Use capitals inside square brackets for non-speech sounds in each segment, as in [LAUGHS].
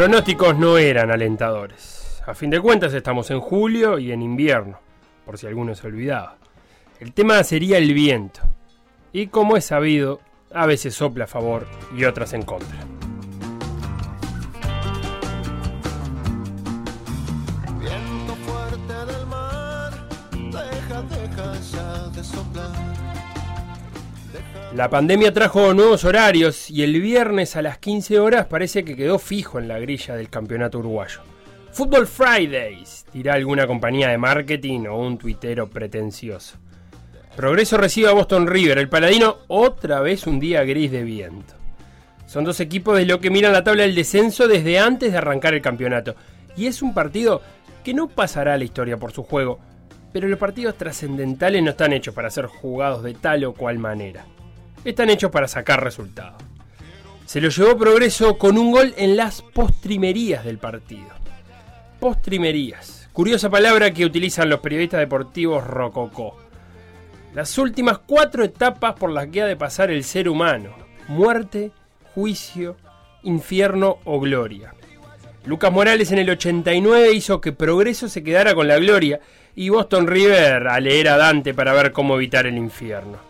Pronósticos no eran alentadores. A fin de cuentas estamos en julio y en invierno, por si alguno se olvidaba. El tema sería el viento. Y como es sabido, a veces sopla a favor y otras en contra. Viento fuerte del mar, deja, deja ya de soplar. La pandemia trajo nuevos horarios y el viernes a las 15 horas parece que quedó fijo en la grilla del campeonato uruguayo. Football Fridays, dirá alguna compañía de marketing o un tuitero pretencioso. Progreso recibe a Boston River, el paladino otra vez un día gris de viento. Son dos equipos de lo que miran la tabla del descenso desde antes de arrancar el campeonato. Y es un partido que no pasará a la historia por su juego, pero los partidos trascendentales no están hechos para ser jugados de tal o cual manera. Están hechos para sacar resultados. Se lo llevó Progreso con un gol en las postrimerías del partido. Postrimerías. Curiosa palabra que utilizan los periodistas deportivos rococó. Las últimas cuatro etapas por las que ha de pasar el ser humano. Muerte, juicio, infierno o gloria. Lucas Morales en el 89 hizo que Progreso se quedara con la gloria y Boston River a leer a Dante para ver cómo evitar el infierno.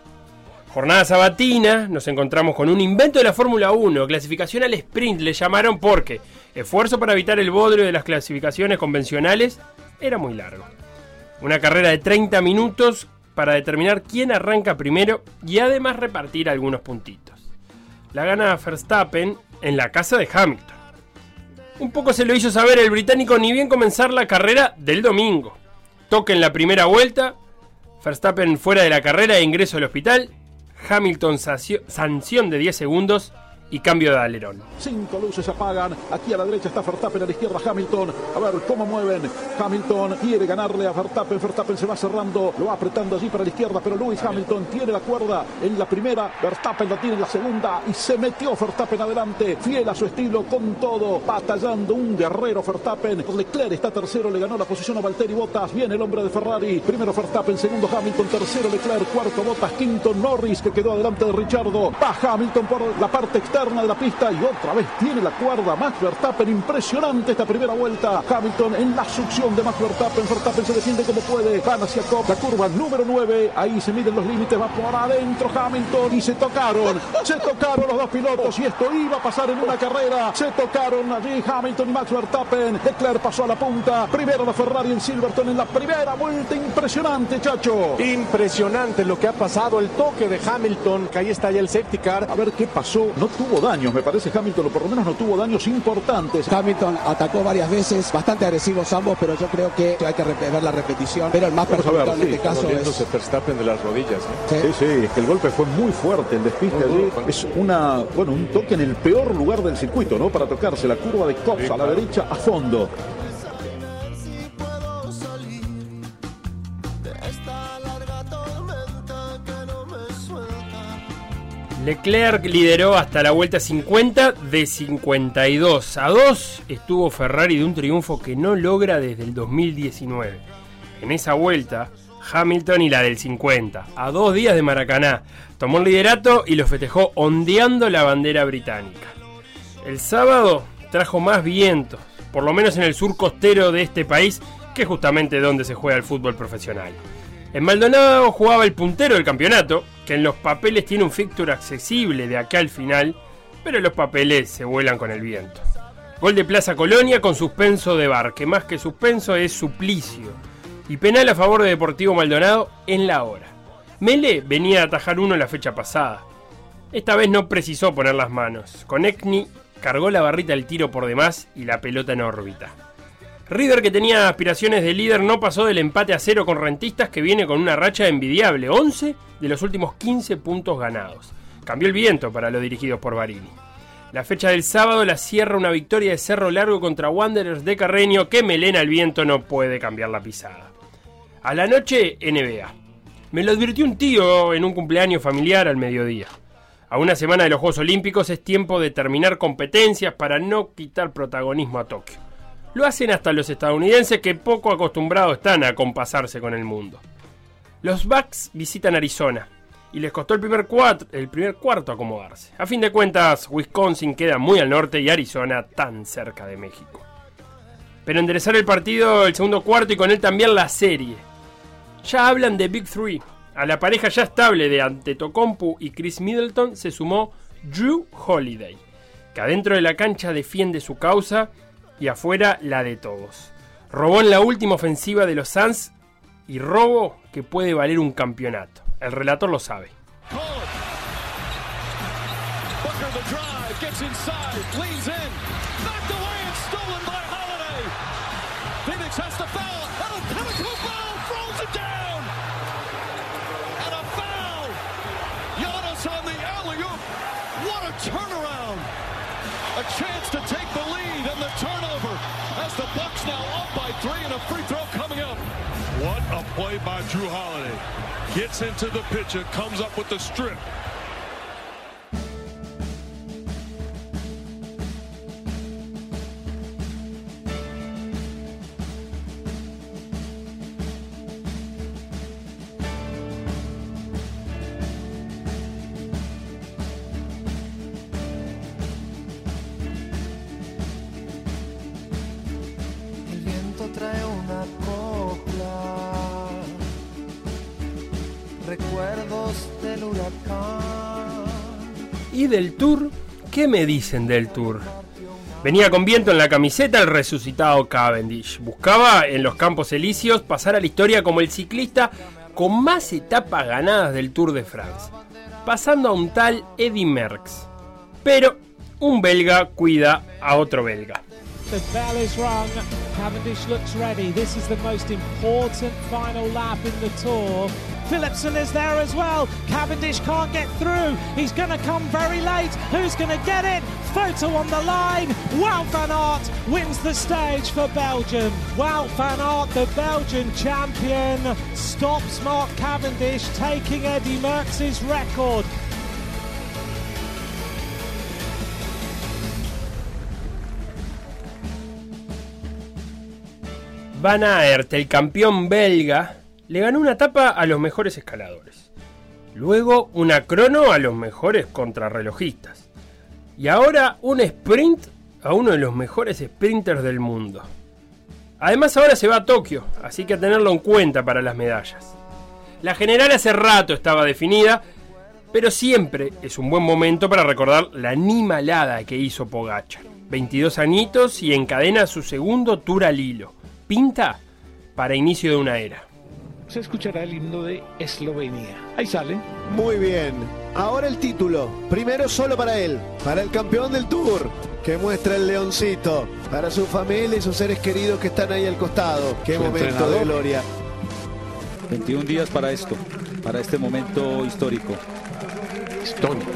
Jornada sabatina, nos encontramos con un invento de la Fórmula 1, clasificación al sprint, le llamaron porque esfuerzo para evitar el bodrio de las clasificaciones convencionales era muy largo. Una carrera de 30 minutos para determinar quién arranca primero y además repartir algunos puntitos. La gana Verstappen en la casa de Hamilton. Un poco se lo hizo saber el británico ni bien comenzar la carrera del domingo. Toque en la primera vuelta, Verstappen fuera de la carrera e ingreso al hospital, Hamilton sanción de 10 segundos y cambio de alerón. Cinco luces apagan. Aquí a la derecha está Verstappen, a la izquierda Hamilton. A ver cómo mueven. Hamilton quiere ganarle a Verstappen. Verstappen se va cerrando, lo va apretando allí para la izquierda, pero Lewis Hamilton tiene la cuerda en la primera. Verstappen la tiene en la segunda y se metió Verstappen adelante. Fiel a su estilo, con todo, batallando un guerrero Verstappen. Leclerc está tercero, le ganó la posición a Valtteri Bottas. Viene el hombre de Ferrari. Primero Verstappen, segundo Hamilton, tercero Leclerc, cuarto Bottas, quinto Norris que quedó adelante de Richardo. Va Hamilton por la parte externa de la pista y otra vez tiene la cuerda Max Verstappen. Impresionante esta primera vuelta. Hamilton en la succión de Max Verstappen. Verstappen se defiende como puede. Van hacia Cobb. La curva número 9. Ahí se miden los límites. Va por adentro Hamilton y se tocaron. Se tocaron los dos pilotos y esto iba a pasar en una carrera. Se tocaron allí Hamilton y Max Verstappen. Leclerc pasó a la punta. Primero la Ferrari en Silverton en la primera vuelta. Impresionante, chacho. Impresionante lo que ha pasado, el toque de Hamilton, que ahí está ya el safety car. A ver qué pasó. No tuvo daños, me parece Hamilton, o por lo menos no tuvo daños importantes. Hamilton atacó varias veces, bastante agresivos ambos, pero yo creo que hay que ver la repetición. Pero el más perjudicado en sí, este caso es. Verstappen de las rodillas. ¿eh? Sí. Sí, sí, es que el golpe fue muy fuerte, el despiste allí. Es una, bueno, un toque en el peor lugar del circuito, ¿no? Para tocarse la curva de Cops a la derecha a fondo. Leclerc lideró hasta la vuelta 50 de 52. A 2 estuvo Ferrari de un triunfo que no logra desde el 2019. En esa vuelta, Hamilton y la del 50, a dos días de Maracaná, tomó el liderato y lo festejó ondeando la bandera británica. El sábado trajo más vientos, por lo menos en el sur costero de este país, que es justamente donde se juega el fútbol profesional. En Maldonado jugaba el puntero del campeonato, que en los papeles tiene un fixture accesible de acá al final, pero los papeles se vuelan con el viento. Gol de Plaza Colonia con suspenso de bar, que más que suspenso es suplicio. y penal a favor de Deportivo Maldonado en la hora. Mele venía a atajar uno la fecha pasada. Esta vez no precisó poner las manos. Conecni cargó la barrita del tiro por demás y la pelota en órbita. River, que tenía aspiraciones de líder, no pasó del empate a cero con Rentistas, que viene con una racha envidiable, 11 de los últimos 15 puntos ganados. Cambió el viento para los dirigidos por Barini. La fecha del sábado la cierra una victoria de Cerro Largo contra Wanderers de Carreño que Melena el viento no puede cambiar la pisada. A la noche, NBA. Me lo advirtió un tío en un cumpleaños familiar al mediodía. A una semana de los Juegos Olímpicos es tiempo de terminar competencias para no quitar protagonismo a Tokio. Lo hacen hasta los estadounidenses que poco acostumbrados están a compasarse con el mundo. Los Bucks visitan Arizona y les costó el primer, cuarto, acomodarse. A fin de cuentas, Wisconsin queda muy al norte y Arizona tan cerca de México. Pero enderezar el partido el segundo cuarto y con él también la serie. Ya hablan de Big Three. A la pareja ya estable de Antetokounmpo y Chris Middleton se sumó Drew Holiday, que adentro de la cancha defiende su causa y afuera la de todos. Robó en la última ofensiva de los Suns y robo que puede valer un campeonato. El relator lo sabe. Play by Drew Holiday. Gets into the pitcher, comes up with the strip. Recuerdos del huracán. ¿Y del Tour? ¿Qué me dicen del Tour? Venía con viento en la camiseta el resucitado Cavendish. Buscaba en los Campos Elíseos pasar a la historia como el ciclista con más etapas ganadas del Tour de France, pasando a un tal Eddy Merckx. Pero un belga cuida a otro belga. The bell is rung. Cavendish looks ready. This is the most important final lap in the tour. Philipson is there as well. Cavendish can't get through. He's going to come very late. Who's going to get it? Photo on the line. Wout van Aert wins the stage for Belgium. Wout van Aert, the Belgian champion, stops Mark Cavendish, taking Eddie Merckx's record. Van Aert, el campeón belga, le ganó una etapa a los mejores escaladores. Luego una crono a los mejores contrarrelojistas. Y ahora un sprint a uno de los mejores sprinters del mundo. Además ahora se va a Tokio, así que a tenerlo en cuenta para las medallas. La general hace rato estaba definida, pero siempre es un buen momento para recordar la animalada que hizo Pogacha. 22 añitos y encadena su segundo tour al hilo. Pinta para inicio de una era. Se escuchará el himno de Eslovenia. Ahí sale. Muy bien. Ahora el título. Primero solo para él. Para el campeón del Tour. Que muestra el leoncito. Para su familia y sus seres queridos que están ahí al costado. Qué Su momento entrenador. de gloria. 21 días para esto, para este momento histórico. Histórico.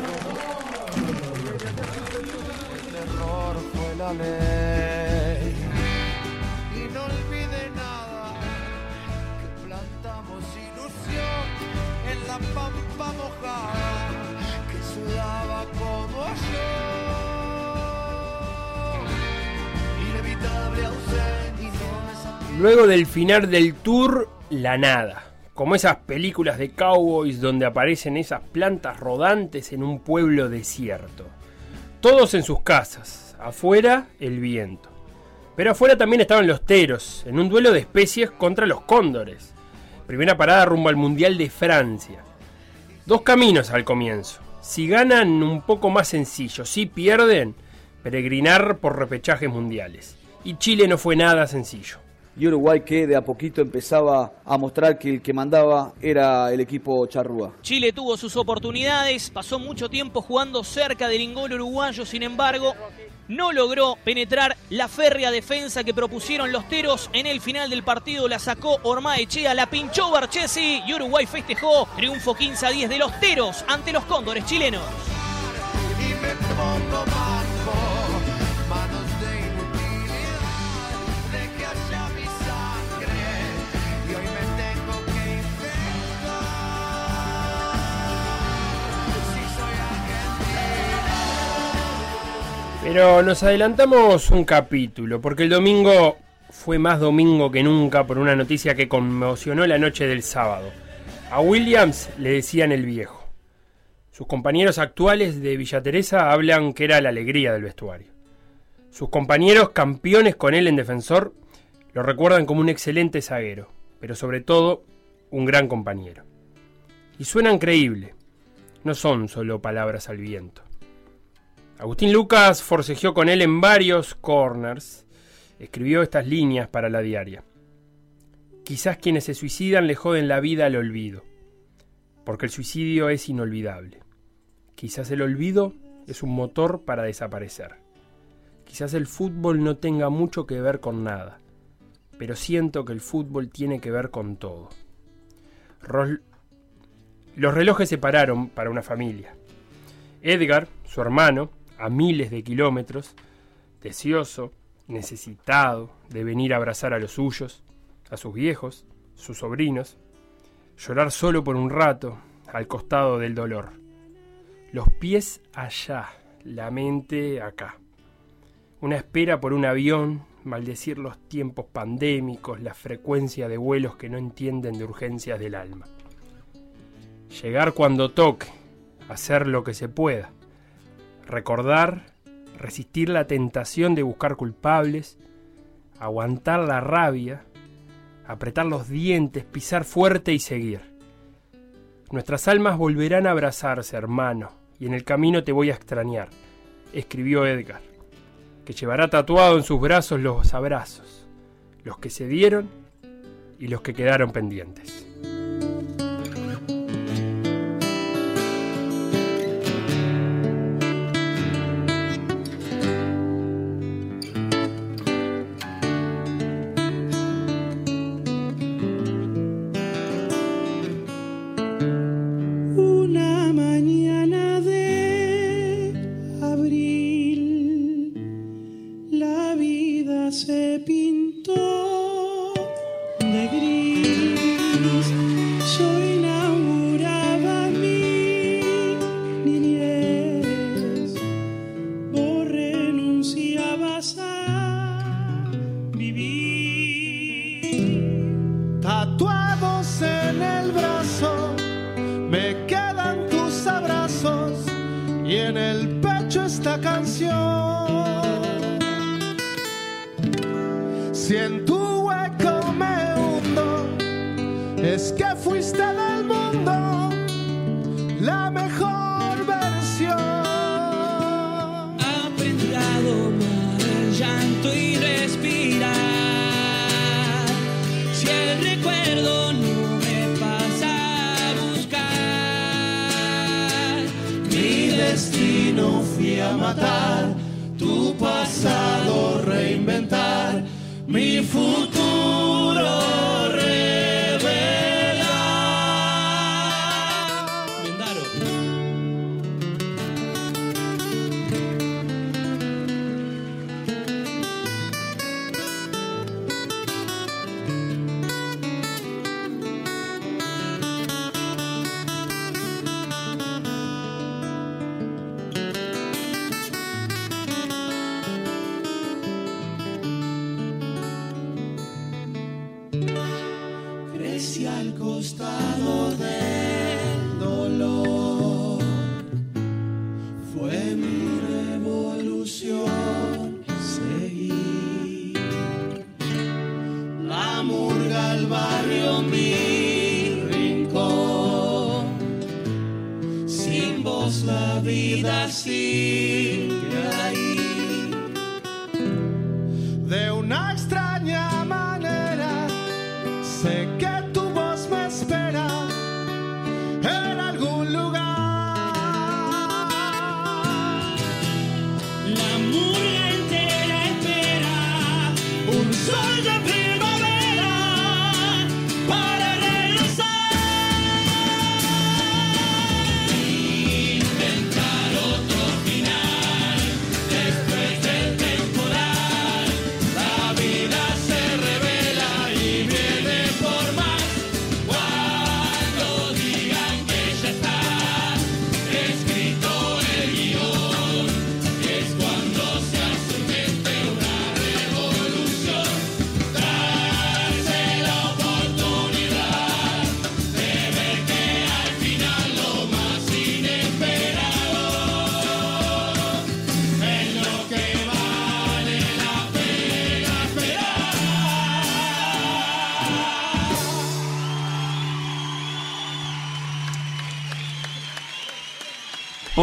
Luego del final del tour, la nada. Como esas películas de cowboys donde aparecen esas plantas rodantes en un pueblo desierto. Todos en sus casas, afuera el viento. Pero afuera también estaban los teros, en un duelo de especies contra los cóndores. Primera parada rumbo al Mundial de Francia. Dos caminos al comienzo. Si ganan, un poco más sencillo. Si pierden, peregrinar por repechajes mundiales. Y Chile no fue nada sencillo. Y Uruguay que de a poquito empezaba a mostrar que el que mandaba era el equipo charrúa. Chile tuvo sus oportunidades, pasó mucho tiempo jugando cerca del ingol uruguayo, sin embargo, no logró penetrar la férrea defensa que propusieron los teros. En el final del partido la sacó Ormaechea, la pinchó Barchesi y Uruguay festejó. Triunfo 15 a 10 de los teros ante los cóndores chilenos. Pero nos adelantamos un capítulo, porque el domingo fue más domingo que nunca por una noticia que conmocionó la noche del sábado. A Williams le decían el viejo. Sus compañeros actuales de Villa Teresa hablan que era la alegría del vestuario. Sus compañeros campeones con él en defensor lo recuerdan como un excelente zaguero, pero sobre todo un gran compañero. Y suenan creíble, no son solo palabras al viento. Agustín Lucas forcejeó con él en varios corners. Escribió estas líneas para la diaria. Quizás quienes se suicidan le joden la vida al olvido, porque el suicidio es inolvidable. Quizás el olvido es un motor para desaparecer. Quizás el fútbol no tenga mucho que ver con nada, pero siento que el fútbol tiene que ver con todo. Los relojes se pararon para una familia. Edgar, su hermano, a miles de kilómetros, deseoso, necesitado de venir a abrazar a los suyos, a sus viejos, sus sobrinos, llorar solo por un rato al costado del dolor. Los pies allá, la mente acá. Una espera por un avión, maldecir los tiempos pandémicos, la frecuencia de vuelos que no entienden de urgencias del alma. Llegar cuando toque, hacer lo que se pueda recordar, resistir la tentación de buscar culpables, aguantar la rabia, apretar los dientes, pisar fuerte y seguir. Nuestras almas volverán a abrazarse, hermano, y en el camino te voy a extrañar, escribió Edgar, que llevará tatuado en sus brazos los abrazos, los que se dieron y los que quedaron pendientes.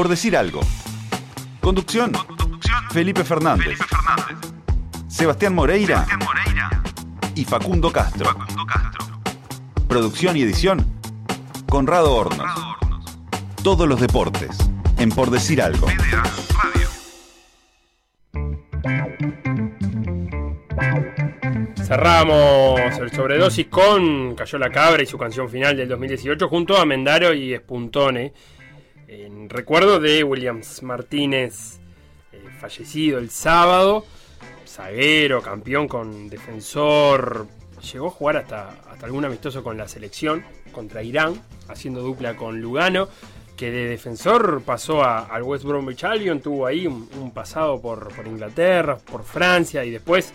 Por decir algo. Conducción. Felipe Fernández. Sebastián Moreira. Y Facundo Castro. Producción y edición. Conrado Hornos. Todos los deportes. En Por decir algo. Cerramos el sobredosis con Cayó la Cabra y su canción final del 2018 junto a Mendaro y Espuntone. En recuerdo de Williams Martínez, eh, fallecido el sábado, zaguero, campeón con defensor. Llegó a jugar hasta, hasta algún amistoso con la selección contra Irán, haciendo dupla con Lugano que de defensor pasó a, al West Bromwich Albion, tuvo ahí un, pasado por, por, Inglaterra, por Francia y después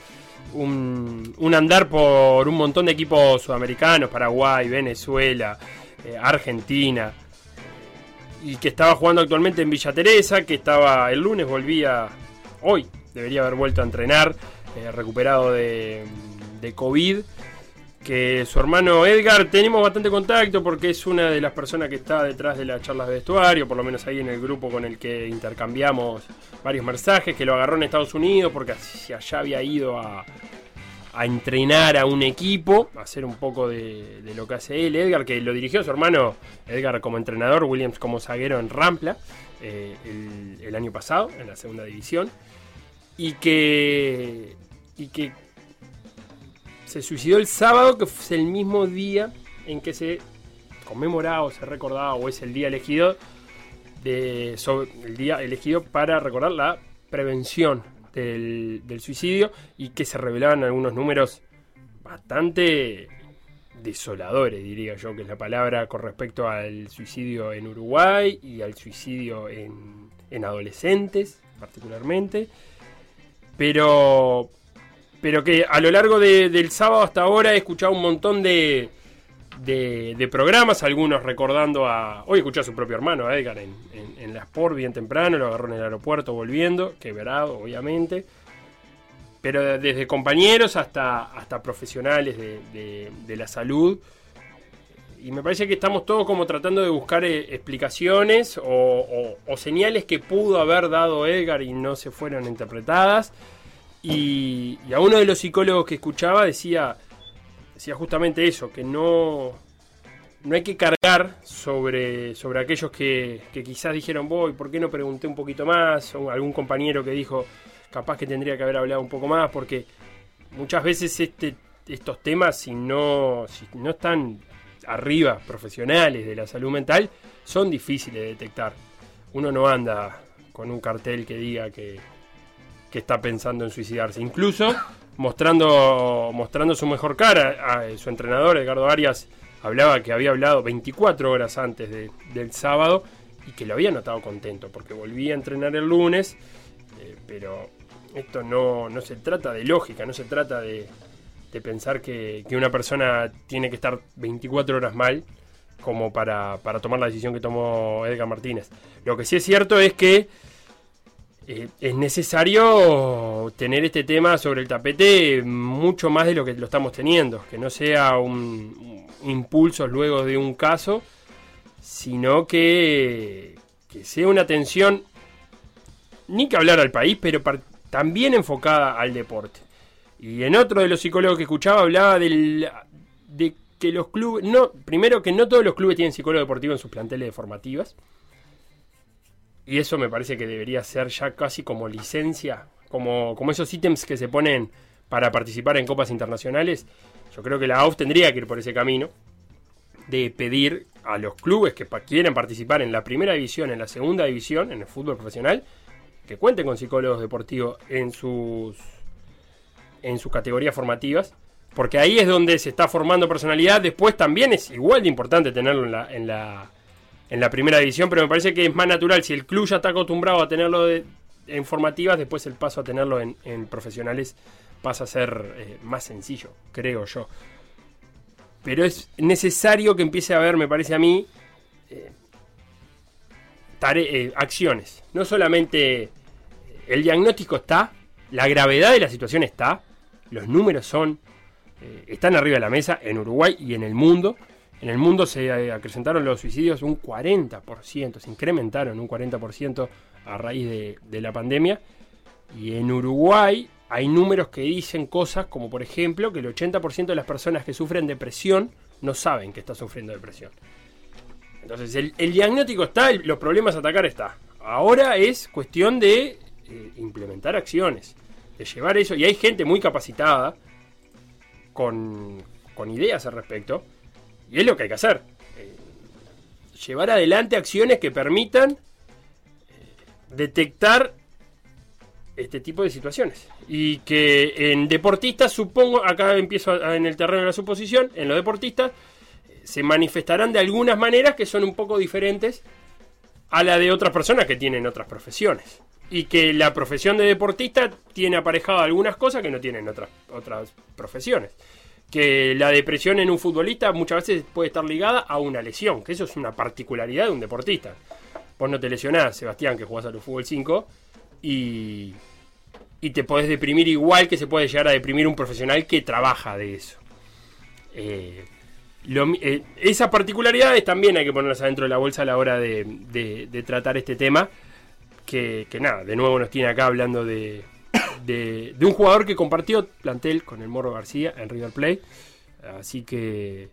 un, un, andar por un montón de equipos sudamericanos, Paraguay, Venezuela, eh, Argentina, y que estaba jugando actualmente en Villa Teresa, que estaba el lunes, volvía hoy, debería haber vuelto a entrenar, eh, recuperado de, de COVID que su hermano Edgar tenemos bastante contacto porque es una de las personas que está detrás de las charlas de vestuario, por lo menos ahí en el grupo con el que intercambiamos varios mensajes, que lo agarró en Estados Unidos porque allá había ido a, a entrenar a un equipo, a hacer un poco de, lo que hace él, Edgar, que lo dirigió su hermano Edgar como entrenador, Williams como zaguero en Rampla eh, el, año pasado, en la segunda división, y que, y que se suicidó el sábado, que fue el mismo día en que se conmemoraba o se recordaba, o es el día elegido, de, el día elegido para recordar la prevención del, suicidio y que se revelaban algunos números bastante desoladores, diría yo, que es la palabra con respecto al suicidio en Uruguay y al suicidio en, en adolescentes, particularmente. Pero pero que a lo largo de, del sábado hasta ahora he escuchado un montón de, de, de, programas, algunos recordando a... Hoy escuché a su propio hermano, a Edgar, en, en, en, la Sport bien temprano, lo agarró en el aeropuerto volviendo, quebrado, obviamente. Pero desde compañeros hasta, hasta profesionales de, de la salud. Y me parece que estamos todos como tratando de buscar eh, explicaciones o, o, señales que pudo haber dado Edgar y no se fueron interpretadas. Y, y, a uno de los psicólogos que escuchaba decía, decía justamente eso, que no, no hay que cargar sobre, sobre aquellos que, que quizás dijeron, voy, ¿por qué no pregunté un poquito más? O algún compañero que dijo, capaz que tendría que haber hablado un poco más, porque muchas veces este, estos temas, si no, si no están arriba profesionales de la salud mental, son difíciles de detectar. Uno no anda con un cartel que diga que que está pensando en suicidarse. Incluso mostrando, mostrando su mejor cara. A, su entrenador, Edgardo Arias, hablaba que había hablado 24 horas antes de, del sábado y que lo había notado contento porque volvía a entrenar el lunes. Eh, pero esto no, no, se trata de lógica, no se trata de, de pensar que, que, una persona tiene que estar 24 horas mal como para, para tomar la decisión que tomó Edgar Martínez. Lo que sí es cierto es que eh, es necesario tener este tema sobre el tapete mucho más de lo que lo estamos teniendo, que no sea un, impulso luego de un caso, sino que, que, sea una atención, ni que hablar al país, pero también enfocada al deporte. Y en otro de los psicólogos que escuchaba hablaba del, de que los clubes, no, primero que no todos los clubes tienen psicólogo deportivo en sus planteles de formativas, y eso me parece que debería ser ya casi como licencia, como, como esos ítems que se ponen para participar en copas internacionales. Yo creo que la AUF tendría que ir por ese camino de pedir a los clubes que quieran participar en la primera división, en la segunda división, en el fútbol profesional, que cuenten con psicólogos deportivos en sus en sus categorías formativas, porque ahí es donde se está formando personalidad. Después también es igual de importante tenerlo en la, en la en la primera división, pero me parece que es más natural. Si el club ya está acostumbrado a tenerlo de, en formativas, después el paso a tenerlo en, profesionales pasa a ser eh, más sencillo, creo yo. Pero es necesario que empiece a haber, me parece a mí, eh, eh, acciones. No solamente el diagnóstico está, la gravedad de la situación está, los números son, están arriba de la mesa en Uruguay y en el mundo En el mundo se acrecentaron los suicidios un 40%, se incrementaron un 40% a raíz de, la pandemia. Y en Uruguay hay números que dicen cosas como por ejemplo que el 80% de las personas que sufren depresión no saben que está sufriendo depresión. Entonces el, diagnóstico está, los problemas a atacar está. Ahora es cuestión de eh, implementar acciones, de llevar eso. Y hay gente muy capacitada con ideas al respecto. Y es lo que hay que hacer. Eh, llevar adelante acciones que permitan eh, detectar este tipo de situaciones. Y que en deportistas, supongo, acá empiezo en el terreno de la suposición, en los deportistas eh, se manifestarán de algunas maneras que son un poco diferentes a la de otras personas que tienen otras profesiones. Y que la profesión de deportista tiene aparejado algunas cosas que no tienen otras, otras profesiones. Que la depresión en un futbolista muchas veces puede estar ligada a una lesión, que eso es una particularidad de un deportista. Vos no te lesionás, Sebastián, que jugás al fútbol 5, y, y te podés deprimir igual que se puede llegar a deprimir un profesional que trabaja de eso. Eh, eh, esas particularidades también hay que ponerlas adentro de la bolsa a la hora de, de- de tratar este tema. Que, que nada, de nuevo nos tiene acá hablando de, de, un jugador que compartió plantel con el Morro García en River Plate. Así que,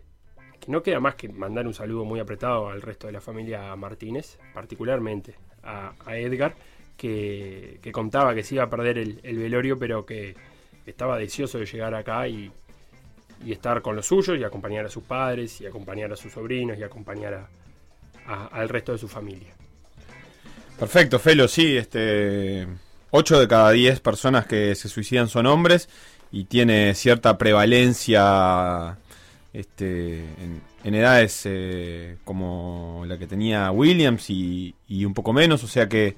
que no queda más que mandar un saludo muy apretado al resto de la familia Martínez, particularmente a, Edgar, que, que contaba que se iba a perder el, el velorio, pero que estaba deseoso de llegar acá y, y estar con los suyos y acompañar a sus padres y acompañar a sus sobrinos y acompañar a- a- al resto de su familia. Perfecto, Felo, sí, este 8 de cada 10 personas que se suicidan son hombres y tiene cierta prevalencia este, en, edades eh, como la que tenía Williams y, y un poco menos, o sea que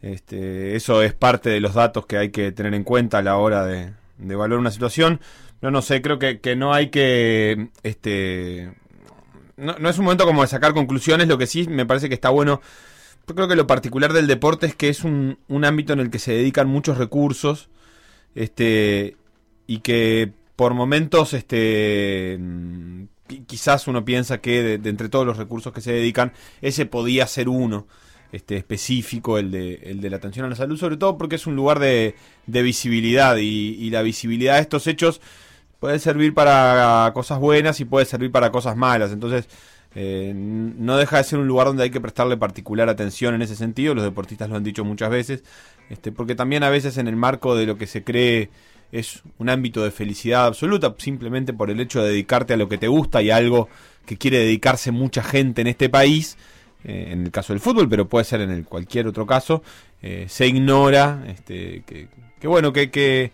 este, eso es parte de los datos que hay que tener en cuenta a la hora de, de evaluar una situación. No, no sé, creo que, que no hay que este, no, no es un momento como de sacar conclusiones, lo que sí me parece que está bueno. Yo creo que lo particular del deporte es que es un, un ámbito en el que se dedican muchos recursos, este, y que por momentos, este, mm, qui- quizás uno piensa que de, de entre todos los recursos que se dedican, ese podía ser uno, este, específico, el de, el de la atención a la salud, sobre todo porque es un lugar de, de visibilidad y, y la visibilidad de estos hechos puede servir para cosas buenas y puede servir para cosas malas. Entonces, eh, no deja de ser un lugar donde hay que prestarle particular atención en ese sentido. Los deportistas lo han dicho muchas veces. Este, porque también a veces en el marco de lo que se cree es un ámbito de felicidad absoluta, simplemente por el hecho de dedicarte a lo que te gusta y a algo que quiere dedicarse mucha gente en este país, eh, en el caso del fútbol, pero puede ser en cualquier otro caso, eh, se ignora este, que, que bueno, que, que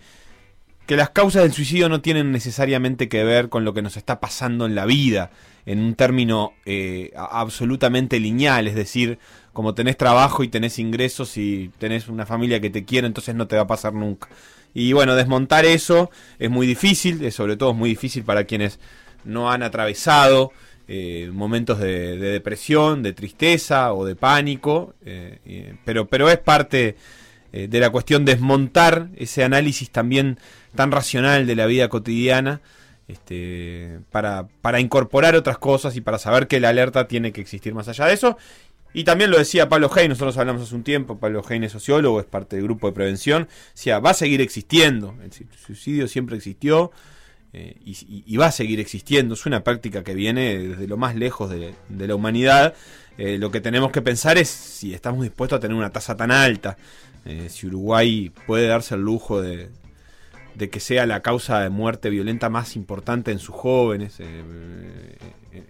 las causas del suicidio no tienen necesariamente que ver con lo que nos está pasando en la vida, en un término eh, absolutamente lineal, es decir, como tenés trabajo y tenés ingresos y tenés una familia que te quiere, entonces no te va a pasar nunca. Y bueno, desmontar eso es muy difícil, sobre todo es muy difícil para quienes no han atravesado eh, momentos de, de depresión, de tristeza o de pánico, eh, pero, pero es parte eh, de la cuestión desmontar ese análisis también tan racional de la vida cotidiana este, para, incorporar otras cosas y para saber que la alerta tiene que existir más allá de eso. Y también lo decía Pablo Hey, nosotros hablamos hace un tiempo, Pablo Hey es sociólogo, es parte del grupo de prevención, decía, va a seguir existiendo, el suicidio siempre existió eh, y, va a seguir existiendo, es una práctica que viene desde lo más lejos de, de la humanidad. Eh, lo que tenemos que pensar es si estamos dispuestos a tener una tasa tan alta, eh, si Uruguay puede darse el lujo de, de que sea la causa de muerte violenta más importante en sus jóvenes, eh,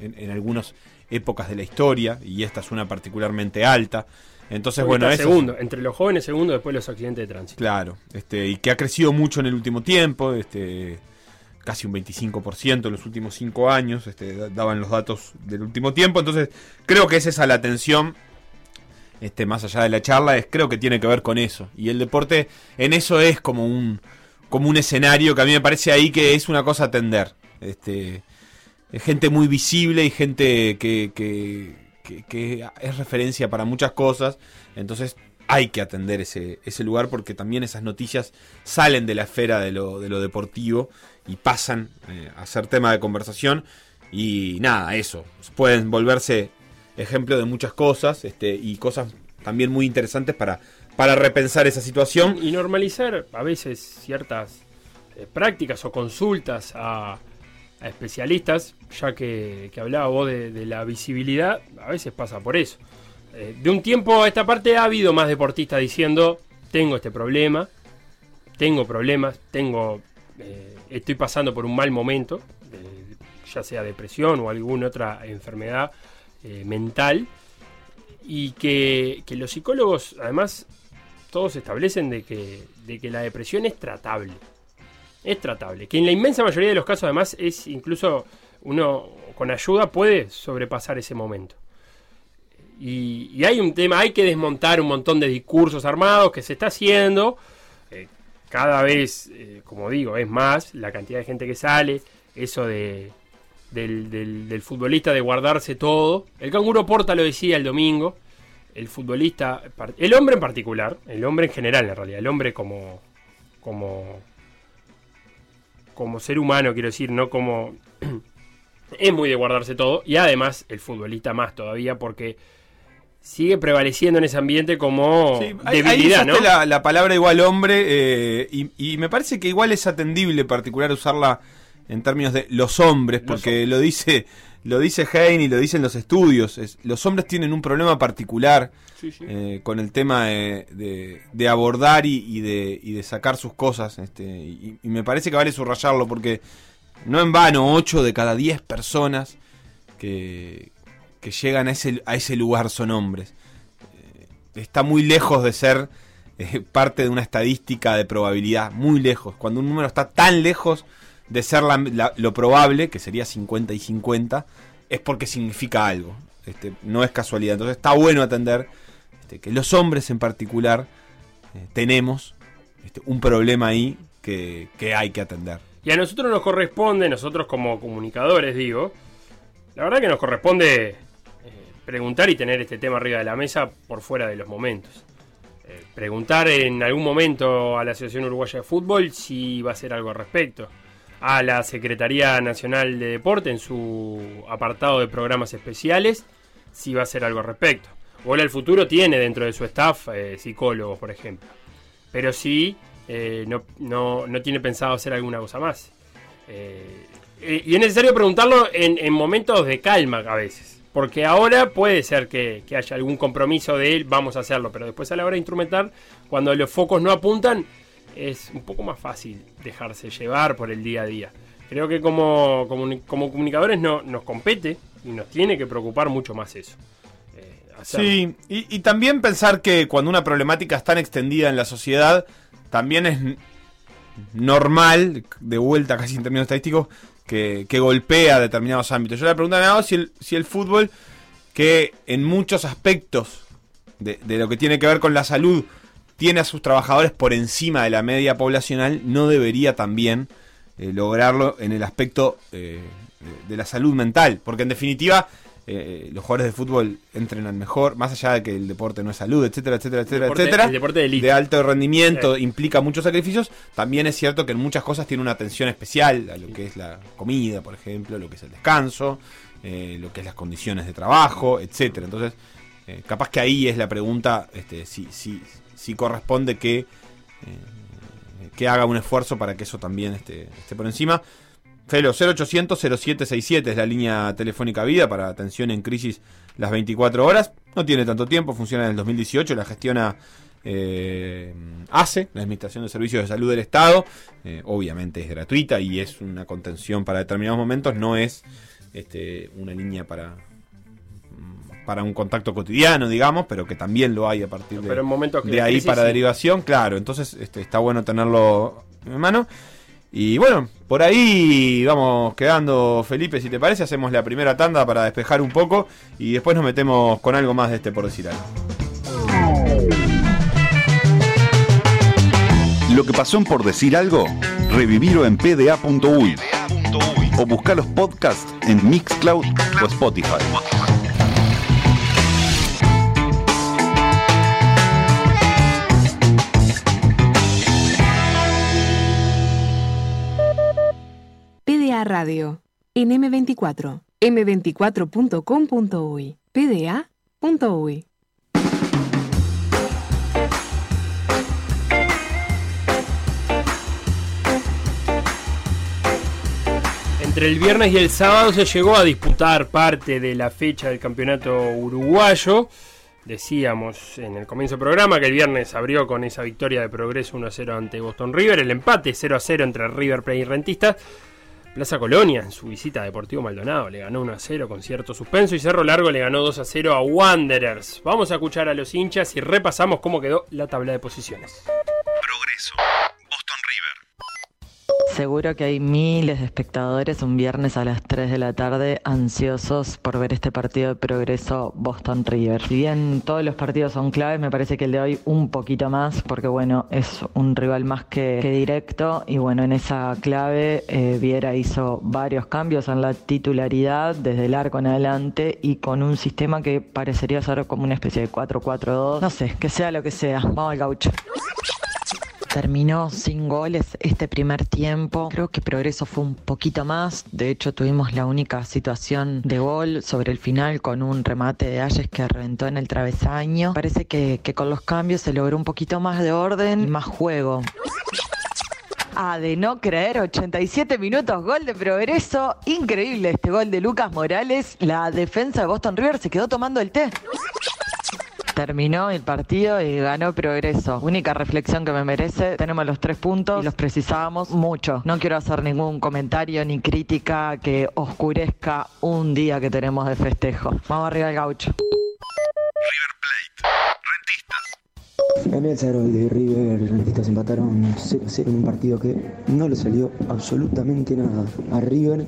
en, en algunas épocas de la historia, y esta es una particularmente alta. Entonces, Porque bueno, eso- segundo, entre los jóvenes segundo, después los accidentes de tránsito. Claro, este, y que ha crecido mucho en el último tiempo, este, casi un 25% en los últimos 5 años, este, da- daban los datos del último tiempo, entonces creo que es esa la atención, este, más allá de la charla, es, creo que tiene que ver con eso, y el deporte en eso es como un, como un escenario que a mí me parece ahí que es una cosa atender, este, es gente muy visible y gente que, que, que- que es referencia para muchas cosas, entonces hay que atender ese, ese lugar porque también esas noticias salen de la esfera de lo, de lo deportivo y pasan eh, a ser tema de conversación. Y nada, eso. Pueden volverse ejemplo de muchas cosas este, y cosas también muy interesantes para, para repensar esa situación. Y normalizar a veces ciertas eh, prácticas o consultas a, especialistas, ya que, que hablaba vos de, de, la visibilidad, a veces pasa por eso. Eh, de un tiempo a esta parte ha habido más deportistas diciendo, tengo este problema, tengo problemas, tengo, eh, estoy pasando por un mal momento, ya sea depresión o alguna otra enfermedad mental, y que, que, los psicólogos además todos establecen de que, de que la depresión es tratable. Es tratable. Que en la inmensa mayoría de los casos además es incluso uno con ayuda puede sobrepasar ese momento. Y, y, hay un tema, hay que desmontar un montón de discursos armados que se está haciendo. Eh, cada vez, eh, como digo, es más la cantidad de gente que sale. Eso de, del, del, del, futbolista de guardarse todo. El canguro Porta lo decía el domingo. El futbolista, el hombre en particular, el hombre en general en realidad, el hombre como, como, como ser humano, quiero decir, no como... [CLEARS THROAT] es muy de guardarse todo. Y además el futbolista más todavía porque sigue prevaleciendo en ese ambiente como sí, debilidad, ahí ¿no? La, la, palabra igual hombre eh, y, y, me parece que igual es atendible particular usarla en términos de los hombres, porque los lo dice lo dice Hein y lo dicen los estudios. Es, los hombres tienen un problema particular sí, sí. Eh, con el tema de, de, de abordar y, y, de, y, de, sacar sus cosas. Este, y, y, me parece que vale subrayarlo porque no en vano 8 de cada 10 personas que, que llegan a ese, a ese lugar son hombres. Eh, está muy lejos de ser eh, parte de una estadística de probabilidad, muy lejos. Cuando un número está tan lejos de ser la, lo probable, que sería 50 y 50, es porque significa algo. Este, no es casualidad. Entonces está bueno atender este, que los hombres en particular eh, tenemos este, un problema ahí que, hay que atender. Y a nosotros nos corresponde, nosotros como comunicadores, digo, la verdad que nos corresponde preguntar y tener este tema arriba de la mesa por fuera de los momentos. Eh, preguntar en algún momento a la Asociación Uruguaya de Fútbol si va a hacer algo al respecto. A la Secretaría Nacional de Deporte en su apartado de programas especiales si va a hacer algo al respecto. Bola el Futuro tiene dentro de su staff eh, psicólogos, por ejemplo. Pero sí eh, no, no, no, tiene pensado hacer alguna cosa más. y es necesario preguntarlo en, en momentos de calma a veces. Porque ahora puede ser que, que, haya algún compromiso de él, vamos a hacerlo, pero después a la hora de instrumentar, cuando los focos no apuntan, es un poco más fácil dejarse llevar por el día a día. Creo que como, como, comunicadores no, nos compete y nos tiene que preocupar mucho más eso. Eh, sí, y, y también pensar que cuando una problemática es tan extendida en la sociedad, también es normal, de vuelta casi en términos estadísticos, que, que, golpea determinados ámbitos. Yo le preguntaba si el, si el fútbol, que en muchos aspectos de, de, lo que tiene que ver con la salud, tiene a sus trabajadores por encima de la media poblacional, no debería también eh, lograrlo en el aspecto eh, de la salud mental. Porque en definitiva, eh, los jugadores de fútbol entrenan mejor, más allá de que el deporte no es salud, etcétera, etcétera, etcétera, deporte, etcétera. El deporte de, de alto rendimiento sí. implica muchos sacrificios. También es cierto que en muchas cosas tiene una atención especial a lo que es la comida, por ejemplo, lo que es el descanso, eh, lo que es las condiciones de trabajo, etcétera. Entonces, eh, capaz que ahí es la pregunta este, si, si, si corresponde que, eh, que haga un esfuerzo para que eso también esté, esté por encima. Felo, 0800-0767 es la línea telefónica vida para atención en crisis las 24 horas. No tiene tanto tiempo, funciona en el 2018, la gestiona eh, ACE, la Administración de Servicios de Salud del Estado. Eh, obviamente es gratuita y es una contención para determinados momentos, no es este, una línea para para un contacto cotidiano, digamos, pero que también lo hay a partir de, de ahí para sí. derivación, claro, entonces este, está bueno tenerlo en mano. Y bueno, por ahí vamos quedando, Felipe, si te parece, hacemos la primera tanda para despejar un poco y después nos metemos con algo más de este por decir algo. Lo que pasó en por decir algo, revivirlo en pda.uy o buscar los podcasts en Mixcloud o Spotify. Radio en M24, m24.com.uy, pda.uy. Entre el viernes y el sábado se llegó a disputar parte de la fecha del campeonato uruguayo. Decíamos en el comienzo del programa que el viernes abrió con esa victoria de progreso 1-0 ante Boston River, el empate 0-0 entre River Plate y Rentistas. Plaza Colonia, en su visita a Deportivo Maldonado, le ganó 1-0 con cierto suspenso y Cerro Largo le ganó 2-0 a Wanderers. Vamos a escuchar a los hinchas y repasamos cómo quedó la tabla de posiciones. Progreso. Seguro que hay miles de espectadores un viernes a las 3 de la tarde ansiosos por ver este partido de progreso Boston River. Si bien todos los partidos son claves, me parece que el de hoy un poquito más, porque bueno, es un rival más que, directo y bueno, en esa clave eh, Viera hizo varios cambios en la titularidad desde el arco en adelante y con un sistema que parecería ser como una especie de 4-4-2. No sé, que sea lo que sea. Vamos al gaucho terminó sin goles este primer tiempo. Creo que Progreso fue un poquito más. De hecho, tuvimos la única situación de gol sobre el final con un remate de Ayes que reventó en el travesaño. Parece que, con los cambios se logró un poquito más de orden y más juego. Ah, de no creer, 87 minutos, gol de progreso. Increíble este gol de Lucas Morales. La defensa de Boston River se quedó tomando el té terminó el partido y ganó Progreso. Única reflexión que me merece, tenemos los tres puntos y los precisábamos mucho. No quiero hacer ningún comentario ni crítica que oscurezca un día que tenemos de festejo. Vamos arriba al gaucho. River Plate, Rentistas. En el 0 de River, Rentistas empataron 0-0 en un partido que no le salió absolutamente nada. A River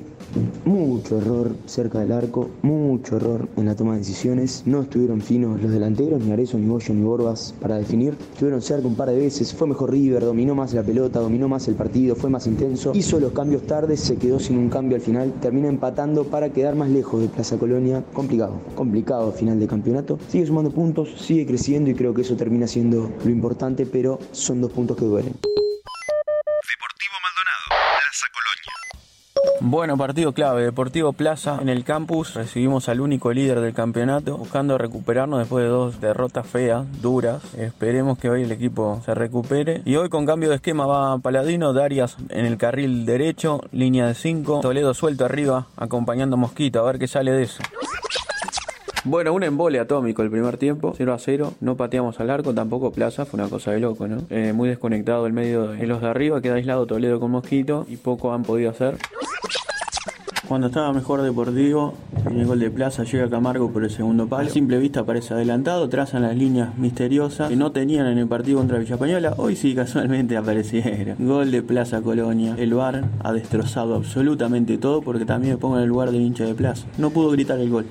mucho error cerca del arco, mucho error en la toma de decisiones. No estuvieron finos los delanteros, ni Arezo, ni Bollo, ni Borbas para definir. Estuvieron cerca un par de veces. Fue mejor River, dominó más la pelota, dominó más el partido, fue más intenso. Hizo los cambios tarde, se quedó sin un cambio al final. Termina empatando para quedar más lejos de Plaza Colonia. Complicado, complicado final de campeonato. Sigue sumando puntos, sigue creciendo y creo que eso termina siendo lo importante, pero son dos puntos que duelen. Bueno, partido clave, Deportivo Plaza en el campus. Recibimos al único líder del campeonato, buscando recuperarnos después de dos derrotas feas, duras. Esperemos que hoy el equipo se recupere. Y hoy con cambio de esquema va Paladino, Darias en el carril derecho, línea de 5, Toledo suelto arriba, acompañando a Mosquito, a ver qué sale de eso. Bueno, un embole atómico el primer tiempo, 0 a 0. No pateamos al arco, tampoco Plaza, fue una cosa de loco, ¿no? Eh, muy desconectado el medio de los de arriba, queda aislado Toledo con Mosquito y poco han podido hacer. Cuando estaba mejor Deportivo, en el gol de Plaza llega Camargo por el segundo palo. Simple vista parece adelantado, trazan las líneas misteriosas que no tenían en el partido contra Villa Española. Hoy sí casualmente [LAUGHS] aparecieron. Gol de Plaza Colonia. El VAR ha destrozado absolutamente todo porque también me pongo en el lugar del hincha de Plaza. No pudo gritar el gol.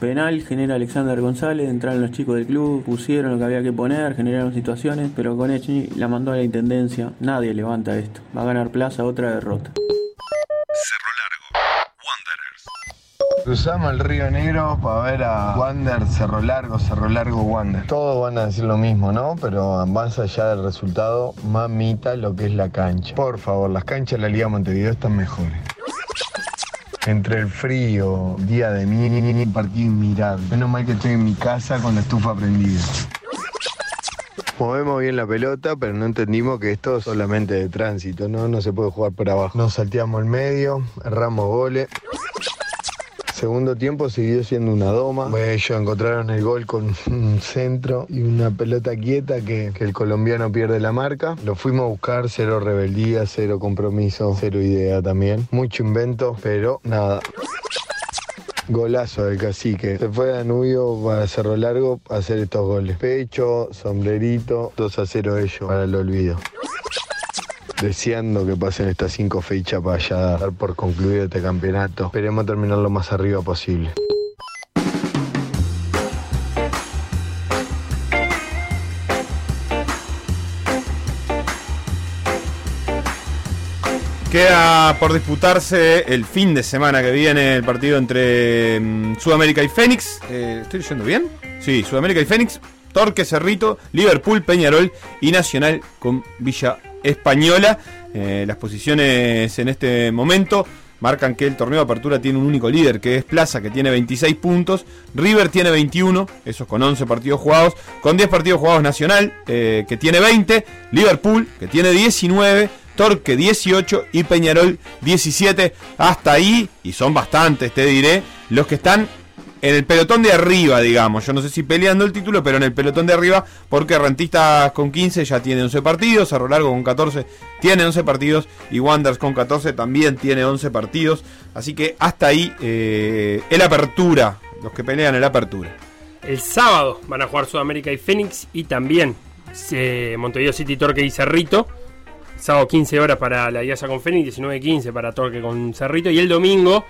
Penal genera Alexander González, entraron los chicos del club, pusieron lo que había que poner, generaron situaciones, pero con Echny la mandó a la intendencia. Nadie levanta esto. Va a ganar Plaza otra derrota. Cruzamos el río Negro para ver a Wander, Cerro Largo, Cerro Largo, Wander. Todos van a decir lo mismo, ¿no? Pero más allá del resultado, mamita lo que es la cancha. Por favor, las canchas de la Liga Montevideo están mejores. Entre el frío, día de mi partido inmirable. Menos mal que estoy en mi casa con la estufa prendida. Movemos bien la pelota, pero no entendimos que esto es solamente de tránsito, ¿no? No se puede jugar por abajo. Nos salteamos el medio, erramos goles. Segundo tiempo siguió siendo una doma. Ellos encontraron el gol con [LAUGHS] un centro y una pelota quieta que, el colombiano pierde la marca. Lo fuimos a buscar, cero rebeldía, cero compromiso, cero idea también. Mucho invento, pero nada. Golazo del cacique. Se fue a Danubio para Cerro Largo a hacer estos goles. Pecho, sombrerito, 2 a 0 ellos para el olvido deseando que pasen estas cinco fechas para ya dar por concluido este campeonato. Esperemos terminar lo más arriba posible. Queda por disputarse el fin de semana que viene el partido entre mm, Sudamérica y Fénix. Eh, ¿Estoy diciendo bien? Sí, Sudamérica y Fénix, Torque Cerrito, Liverpool, Peñarol y Nacional con Villa española. Eh, las posiciones en este momento marcan que el torneo de apertura tiene un único líder, que es Plaza, que tiene 26 puntos. River tiene 21, esos con 11 partidos jugados. Con 10 partidos jugados Nacional, eh, que tiene 20. Liverpool, que tiene 19. Torque 18 y Peñarol 17. Hasta ahí, y son bastantes, te diré, los que están en el pelotón de arriba, digamos. Yo no sé si peleando el título, pero en el pelotón de arriba, porque Rentistas con 15 ya tiene 11 partidos, Cerro Largo con 14 tiene 11 partidos y Wanders con 14 también tiene 11 partidos. Así que hasta ahí eh, el apertura, los que pelean el apertura. El sábado van a jugar Sudamérica y Fénix y también eh, Montevideo City, Torque y Cerrito. Sábado 15 horas para la IASA con Fénix, 19.15 para Torque con Cerrito. Y el domingo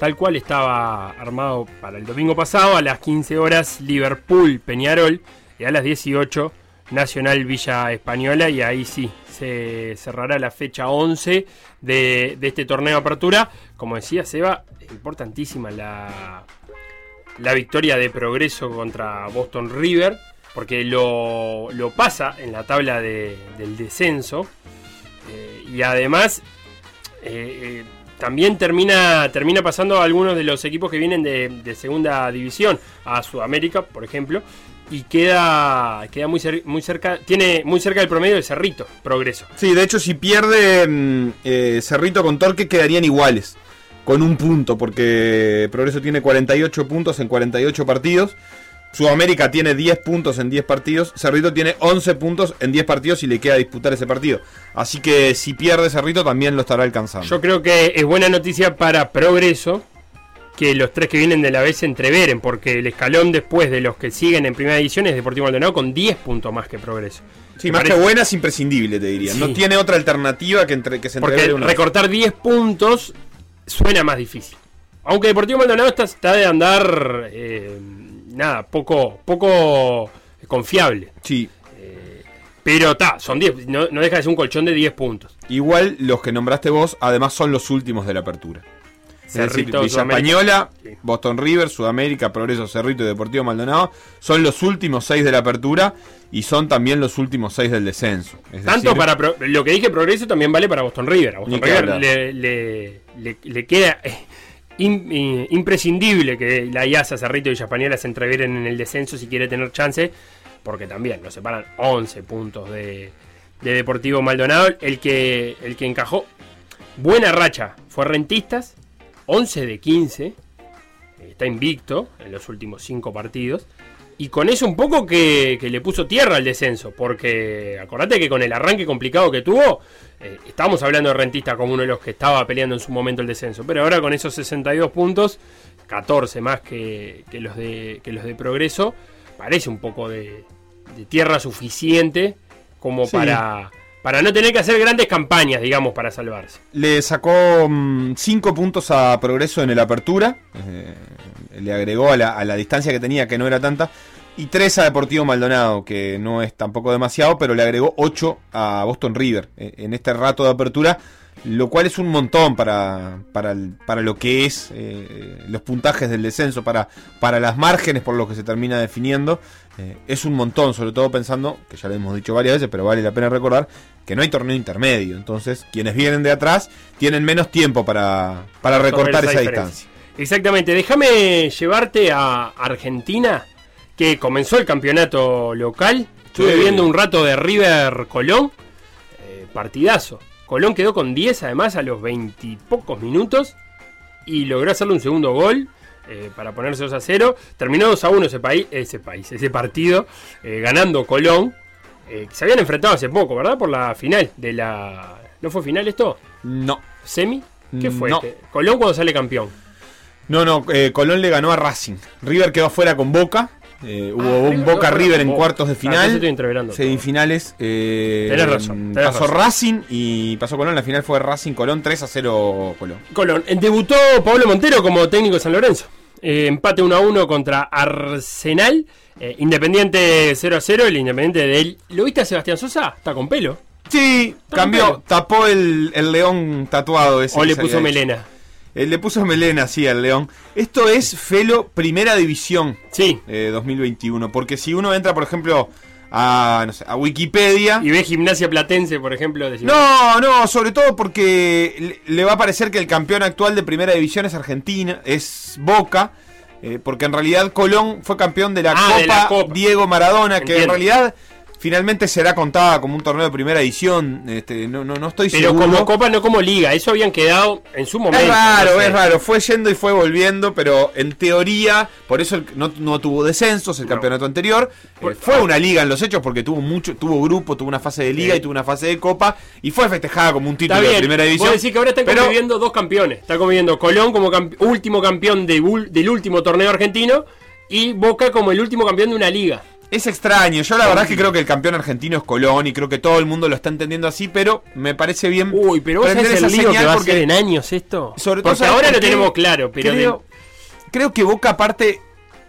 tal cual estaba armado para el domingo pasado, a las 15 horas Liverpool Peñarol y a las 18 Nacional Villa Española y ahí sí se cerrará la fecha 11 de, este torneo de apertura. Como decía Seba, importantísima la, la victoria de progreso contra Boston River, porque lo, pasa en la tabla del descenso eh, y además... Eh, eh, también termina, termina pasando a algunos de los equipos que vienen de, segunda división, a Sudamérica, por ejemplo, y queda, queda muy, muy cerca, tiene muy cerca del promedio de Cerrito, progreso. Sí, de hecho, si pierde mm, eh, Cerrito con Torque, quedarían iguales, con un punto, porque Progreso tiene 48 puntos en 48 partidos. Sudamérica tiene 10 puntos en 10 partidos, Cerrito tiene 11 puntos en 10 partidos y le queda disputar ese partido. Así que si pierde Cerrito también lo estará alcanzando. Yo creo que es buena noticia para Progreso que los tres que vienen de la vez se entreveren, porque el escalón después de los que siguen en primera división es Deportivo Maldonado con 10 puntos más que Progreso. Sí, más que buena es imprescindible, te diría. No tiene otra alternativa que, entre, que se Porque recortar 10 puntos suena más difícil. Aunque Deportivo Maldonado está, está de andar... Eh, nada, poco, poco confiable. Sí. Eh, pero está, son 10, no, deja de ser un colchón de 10 puntos. Igual los que nombraste vos, además son los últimos de la apertura. Cerrito, Villa Española, Boston River, Sudamérica, Progreso Cerrito y Deportivo Maldonado son los últimos seis de la apertura y son también los últimos seis del descenso. Tanto para lo que dije Progreso también vale para Boston River. A Boston River le, le, le, queda imprescindible que la IASA, Cerrito y Villa Española se entrevieren en el descenso si quiere tener chance, porque también nos separan 11 puntos de, Deportivo Maldonado. El que, el que encajó buena racha fue Rentistas, 11 de 15, está invicto en los últimos 5 partidos. Y con eso un poco que, le puso tierra al descenso, porque acordate que con el arranque complicado que tuvo, eh, estábamos hablando de Rentista como uno de los que estaba peleando en su momento el descenso, pero ahora con esos 62 puntos, 14 más que, los, de, los de Progreso, parece un poco de, tierra suficiente como para, para no tener que hacer grandes campañas, digamos, para salvarse. Le sacó 5 mm, puntos a Progreso en el Apertura. Eh, le agregó a la, a la, distancia que tenía, que no era tanta, y 3 a Deportivo Maldonado, que no es tampoco demasiado, pero le agregó 8 a Boston River eh, en este rato de apertura, lo cual es un montón para, para, para lo que es eh, los puntajes del descenso, para, para las márgenes por lo que se termina definiendo. Eh, es un montón, sobre todo pensando, que ya lo hemos dicho varias veces, pero vale la pena recordar, que no hay torneo intermedio. Entonces, quienes vienen de atrás tienen menos tiempo para, para recortar esa distancia. Exactamente, déjame llevarte a Argentina, que comenzó el campeonato local. Estuve viendo un rato de River Colón, eh, partidazo. Colón quedó con 10 además a los 20 pocos minutos y logró hacerle un segundo gol. Eh, para ponerse 2 a 0. Terminó 2 a 1 ese país, ese país, ese partido, eh, ganando Colón. se habían enfrentado hace poco, ¿verdad? Por la final de la. ¿No fue final esto? No. ¿Semi? ¿Qué fue? Este? Colón cuando sale campeón. No, no, eh, Colón le ganó a Racing. River quedó afuera con Boca. Eh, hubo ah, un Boca River en cuartos de ah, final. semifinales. Eh, razón. pasó Racing y pasó Colón. La final fue Racing Colón 3 a 0 Colón. Colón. Debutó Pablo Montero como técnico de San Lorenzo. empate 1 a 1 contra Arsenal. Independiente 0 a 0. El Independiente del. ¿Lo viste a Sebastián Sosa? Está con pelo. Sí, cambió. Tapó el, el, león tatuado ese. O le puso melena. Él le puso melena, sí, al León. Esto es Felo Primera División. Sí. 2021. Eh, porque si uno entra, por ejemplo, a, no sé, a Wikipedia. Y ve gimnasia platense, por ejemplo. decimos, No, no, sobre todo porque le, le va a parecer que el campeón actual de primera división es Argentina, es Boca, eh, porque en realidad Colón fue campeón de la, Ah, Copa, de la Copa. Diego Maradona, que en realidad finalmente será contada como un torneo de primera edición. Este, no, no, no estoy Pero seguro. como Copa, no como Liga. Eso habían quedado en su momento. Es raro, no sé. es raro. Fue yendo y fue volviendo, pero en teoría, por eso el- no, no tuvo descensos el campeonato anterior. Eh, fue una liga en los hechos porque tuvo mucho, tuvo grupo, tuvo una fase de liga Sí. y tuvo una fase de copa y fue festejada como un título Está bien. de primera división. Vos decís que ahora están pero- conviviendo dos campeones. Está conviviendo Colón como camp- último campeón de del último torneo argentino y Boca como el último campeón de una liga. Es extraño, yo la verdad es que creo que el campeón argentino es Colón y creo que todo el mundo lo está entendiendo así, pero me parece bien. Uy, pero vos sabés el lío que va a ser en años esto. Sobre todo, Porque ¿sabes ahora lo tenemos claro, pero creo, creo que Boca aparte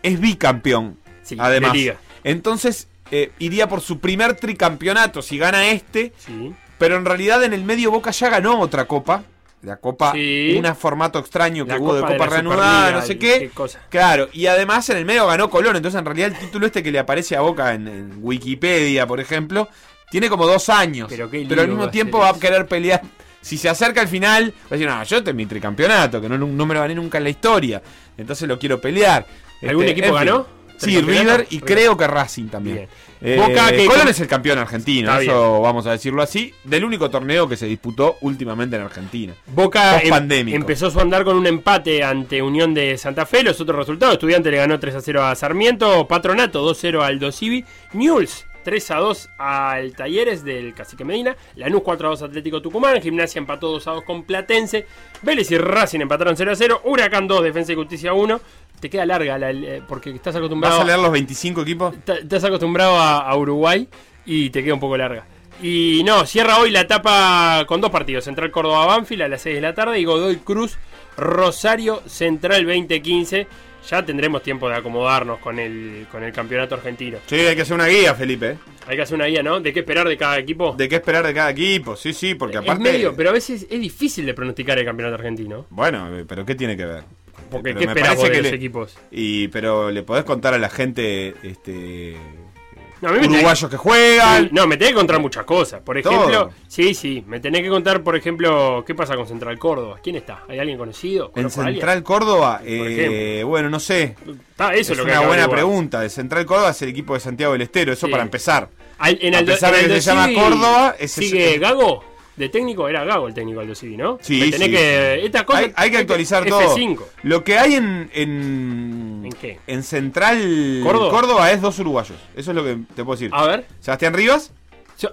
es bicampeón. Sí, además. de liga. Entonces eh, iría por su primer tricampeonato si gana este. Sí. Pero en realidad en el medio Boca ya ganó otra copa. La copa, Sí. un formato extraño que La hubo de Copa de copa la reanudada, no sé qué. qué cosa. Claro, y además en el medio ganó Colón. Entonces en realidad el título este que le aparece a Boca en, en Wikipedia, por ejemplo, tiene como dos años. Pero al va mismo a tiempo va a querer pelear. Si se acerca al final, va a decir, no, yo es mi tricampeonato, que no, no me lo gané nunca en la historia. Entonces lo quiero pelear. ¿Algún Este, equipo fin. Sí. River y River. creo que Racing también. Eh, Boca que- Colón es el campeón argentino, eso bien. vamos a decirlo así, del único torneo que se disputó últimamente en Argentina. Boca em- empezó su andar con un empate ante Unión de Santa Fe. Los otros resultados: Estudiante le ganó 3 a 0 a Sarmiento, Patronato 2 0 al Dosivi, Newell's 3 a 2 al Talleres del Cacique Medina, Lanús 4 a 2 Atlético Tucumán, Gimnasia empató 2 a 2 con Platense, Vélez y Racing empataron 0 a 0, Huracán 2, Defensa y Justicia 1. Te queda larga la- eh, porque estás acostumbrado. ¿Vas a leer los 25 equipos? Estás acostumbrado a, a Uruguay y te queda un poco larga. Y no, cierra hoy la etapa con dos partidos: Central Córdoba Banfield a las 6 de la tarde y Godoy Cruz Rosario Central 2015. Ya tendremos tiempo de acomodarnos con el, con el campeonato argentino. Sí, hay que hacer una guía, Felipe. Hay que hacer una guía, ¿no? ¿De qué esperar de cada equipo? ¿De qué esperar de cada equipo? Sí, sí, porque es aparte... medio, pero a veces es difícil de pronosticar el campeonato argentino. Bueno, pero ¿qué tiene que ver? Porque Pero ¿qué esperamos parece de que los le- equipos? Y, pero le podés contar a la gente este, No, a mí me uruguayos que juegan. Sí, no, me tenés que contar muchas cosas. Por ejemplo, Todo. sí, sí, me tenés que contar, por ejemplo, qué pasa con Central Córdoba. ¿Quién está? ¿Hay alguien conocido? En. Central Córdoba, eh, bueno, no sé. Ah, eso es es lo que una buena pregunta. De Central Córdoba es el equipo de Santiago del Estero, eso Sí. para empezar. Al- en a pesar de que se llama Córdoba, ¿Sigue es- Gago? De técnico era Gago el técnico Aldo Civi, ¿no? Sí, tenés sí, que. Esta cosa, hay, hay que actualizar todo. F5. Lo que hay en. ¿En, ¿En qué? En Central ¿Córdoba? es dos uruguayos. Eso es lo que te puedo decir. A ver. Sebastián Rivas.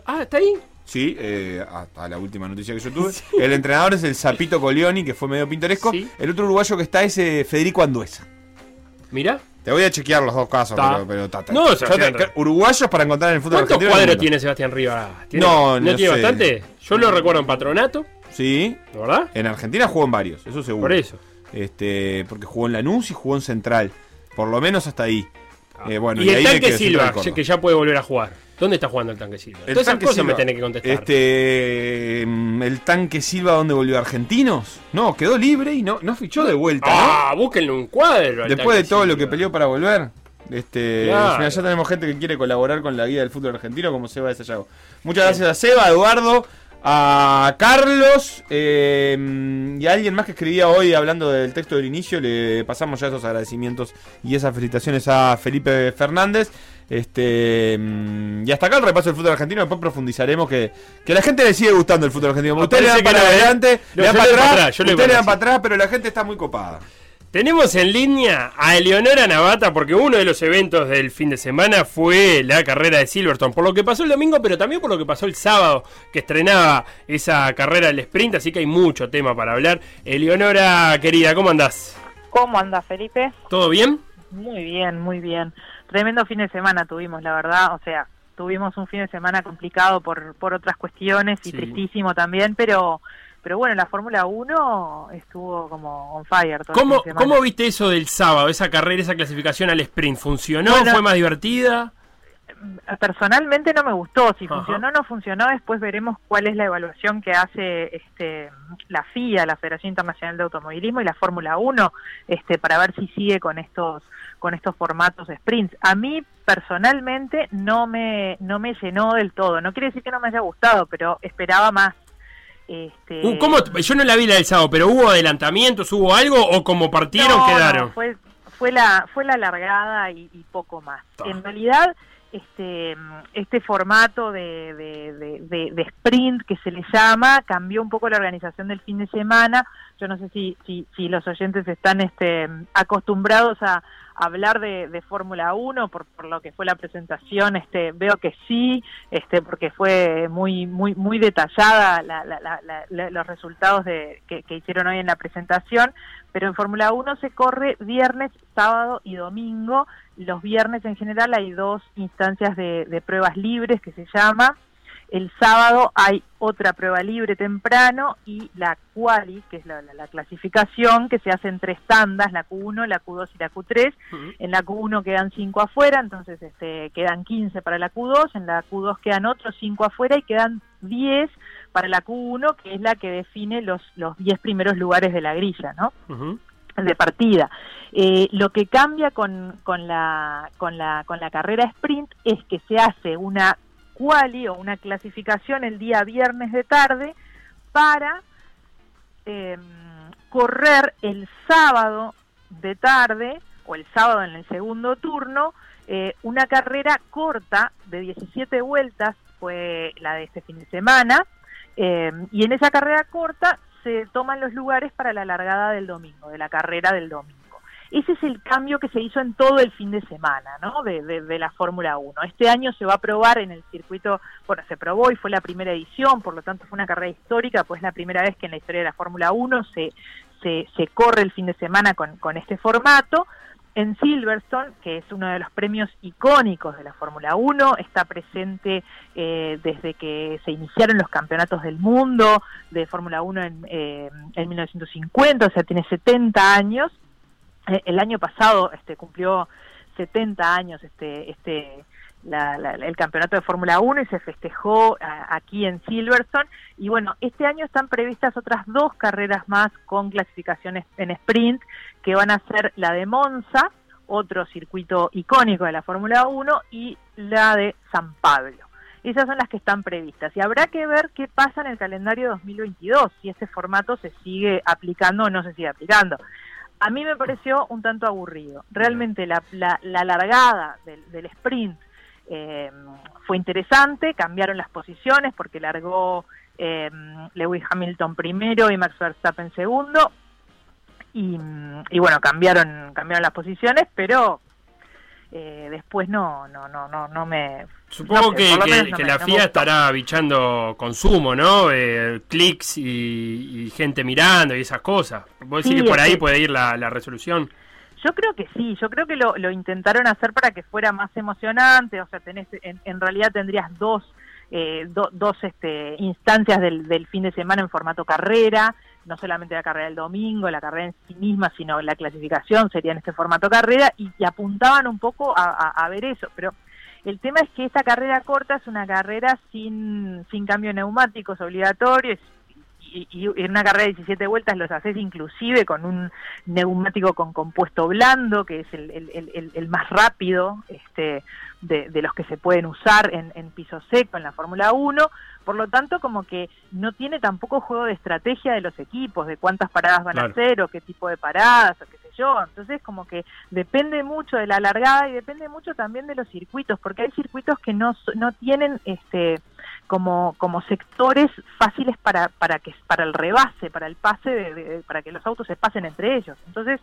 Ah, ¿está ahí? Sí, eh, hasta la última noticia que yo tuve. [LAUGHS] El entrenador es el Zapito Colioni, que fue medio pintoresco. El otro uruguayo que está es eh, Federico Anduesa. Mira. Te voy a chequear los dos casos, Ta. pero, pero ta, ta. No, Yo Sebastián te- uruguayos para encontrar en el fútbol ¿Cuántos cuadros tiene Sebastián Rivas? ¿Tiene- No, ¿No no tiene sé. bastante? Yo lo recuerdo en Patronato. Sí. ¿Verdad? En Argentina jugó en varios, eso seguro. Por eso. Este, porque jugó en Lanús y jugó en Central. Por lo menos hasta ahí. Eh, bueno, y el ahí tanque Silva, que ya puede volver a jugar. ¿Dónde está jugando el tanque Silva? El Todas esas cosas Silva. me tenés que contestar. Este, mm, el tanque Silva, ¿dónde volvió? ¿Argentinos? No, quedó libre y no, no fichó de vuelta. ¿no? ah, búsquenle un cuadro. al Después de todo lo que peleó para volver. Este, Claro. ya tenemos gente que quiere colaborar con la guía del fútbol argentino, como Seba de Sayago. Muchas gracias a Seba, a Eduardo, a Carlos eh, y a alguien más que escribía hoy hablando del texto del inicio. Le pasamos ya esos agradecimientos y esas felicitaciones a Felipe Fernández. Este mm, y hasta acá el repaso del fútbol argentino. Después profundizaremos que, que a la gente le sigue gustando el fútbol argentino. Ah, Ustedes le dan para ¿eh? adelante, No, le dan para atrás, atrás, ustedes le para dan para atrás, pero la gente está muy copada. Tenemos en línea a Eleonora Navata porque uno de los eventos del fin de semana fue la carrera de Silverstone. Por lo que pasó el domingo, pero también por lo que pasó el sábado, que estrenaba esa carrera del sprint. Así que hay mucho tema para hablar. Eleonora, querida, ¿cómo andás? ¿Cómo anda Felipe? ¿Todo bien? Muy bien, muy bien. Tremendo fin de semana tuvimos, la verdad. O sea, tuvimos un fin de semana complicado por, por otras cuestiones y Sí. tristísimo también, pero pero bueno, la Fórmula 1 estuvo como on fire todo ¿Cómo. ¿Cómo viste eso del sábado, esa carrera, esa clasificación al sprint? ¿Funcionó? Bueno, ¿Fue más divertida? personalmente no me gustó. Si Ajá. funcionó o no funcionó, después veremos cuál es la evaluación que hace este, la FIA, la Federación Internacional de Automovilismo y la Fórmula 1, este, para ver si sigue con estos con estos formatos de sprints. A mí personalmente no me no me llenó del todo. No quiere decir que no me haya gustado, pero esperaba más. Este, Uh, ¿cómo? Yo no la vi la del sábado, pero ¿hubo adelantamientos? ¿Hubo algo? ¿O como partieron No, quedaron? no, fue, fue la fue la largada y, y poco más. En realidad, este este formato de, de, de- de- de sprint que se le llama cambió un poco la organización del fin de semana. Yo no sé si, si, si los oyentes están este, acostumbrados a hablar de, de Fórmula 1 por, lo que fue la presentación. Este, veo que sí, este, porque fue muy muy muy detallada la- la- la- la- la- los resultados de, que, que hicieron hoy en la presentación. Pero en Fórmula 1 se corre viernes, sábado y domingo. Los viernes en general hay dos instancias de, de pruebas libres que se llama. El sábado hay otra prueba libre temprano y la quali, que es la, la- la clasificación, que se hace en tres tandas, la Q1, la Q2 y la Q3. En la Q1 quedan cinco afuera, entonces este, quedan 15 para la Q2, en la Q2 quedan otros cinco afuera y quedan 10 para la Q1, que es la que define los, los 10 primeros lugares de la grilla, ¿no? de partida. Eh, lo que cambia con, con, la, con, la, con la carrera sprint es que se hace una quali o una clasificación el día viernes de tarde para eh, correr el sábado de tarde o el sábado en el segundo turno eh, una carrera corta de 17 vueltas fue la de este fin de semana eh, y en esa carrera corta se toman los lugares para la largada del domingo, de la carrera del domingo. Ese es el cambio que se hizo en todo el fin de semana, ¿no? De, de- la Fórmula 1. Este año se va a probar en el circuito, bueno, se probó y fue la primera edición, por lo tanto fue una carrera histórica, pues la primera vez que en la historia de la Fórmula 1 se, se, se corre el fin de semana con, con este formato. En Silverstone, que es uno de los premios icónicos de la Fórmula 1, está presente eh, desde que se iniciaron los campeonatos del mundo de Fórmula 1 en, eh, en 1950, o sea, tiene 70 años. Eh, el año pasado este, cumplió 70 años este, este, la- la- el campeonato de Fórmula 1 y se festejó aquí en Silverstone. Y bueno, este año están previstas otras dos carreras más con clasificaciones en sprint, que van a ser la de Monza, otro circuito icónico de la Fórmula 1, y la de San Pablo. Esas son las que están previstas. Y habrá que ver qué pasa en el calendario 2022, si este formato se sigue aplicando o no se sigue aplicando. A mí me pareció un tanto aburrido. Realmente la, la, la largada del, sprint eh, fue interesante, cambiaron las posiciones porque largó eh, Lewis Hamilton primero y Max Verstappen segundo. Y, y bueno, cambiaron, cambiaron las posiciones, pero eh, después no, no, no, no, no me... Supongo no que, que- menos no que me- la FIA estará bichando consumo, ¿no? Eh, clics y, y gente mirando y esas cosas. ¿Vos decís Sí, que por ahí que- puede ir la, la resolución? Yo creo que sí, yo creo que lo, lo intentaron hacer para que fuera más emocionante, o sea, tenés, en, en realidad tendrías dos, eh, do- dos este, instancias del, del fin de semana en formato carrera, no solamente la carrera del domingo, la carrera en sí misma, sino la clasificación sería en este formato carrera, y, apuntaban un poco a, ver eso, pero el tema es que esta carrera corta es una carrera sin, sin cambio de neumáticos obligatorios, y, en una carrera de 17 vueltas los haces inclusive con un neumático con compuesto blando, que es el- el- el- el más rápido este, de, de los que se pueden usar en, en piso seco en la Fórmula 1. Por lo tanto, como que no tiene tampoco juego de estrategia de los equipos, de cuántas paradas van Claro. a hacer o qué tipo de paradas o qué sé yo. Entonces, como que depende mucho de la largada y depende mucho también de los circuitos, porque hay circuitos que no, no tienen este como, como sectores fáciles para, para que para el rebase, para el pase, de- de- para que los autos se pasen entre ellos. Entonces,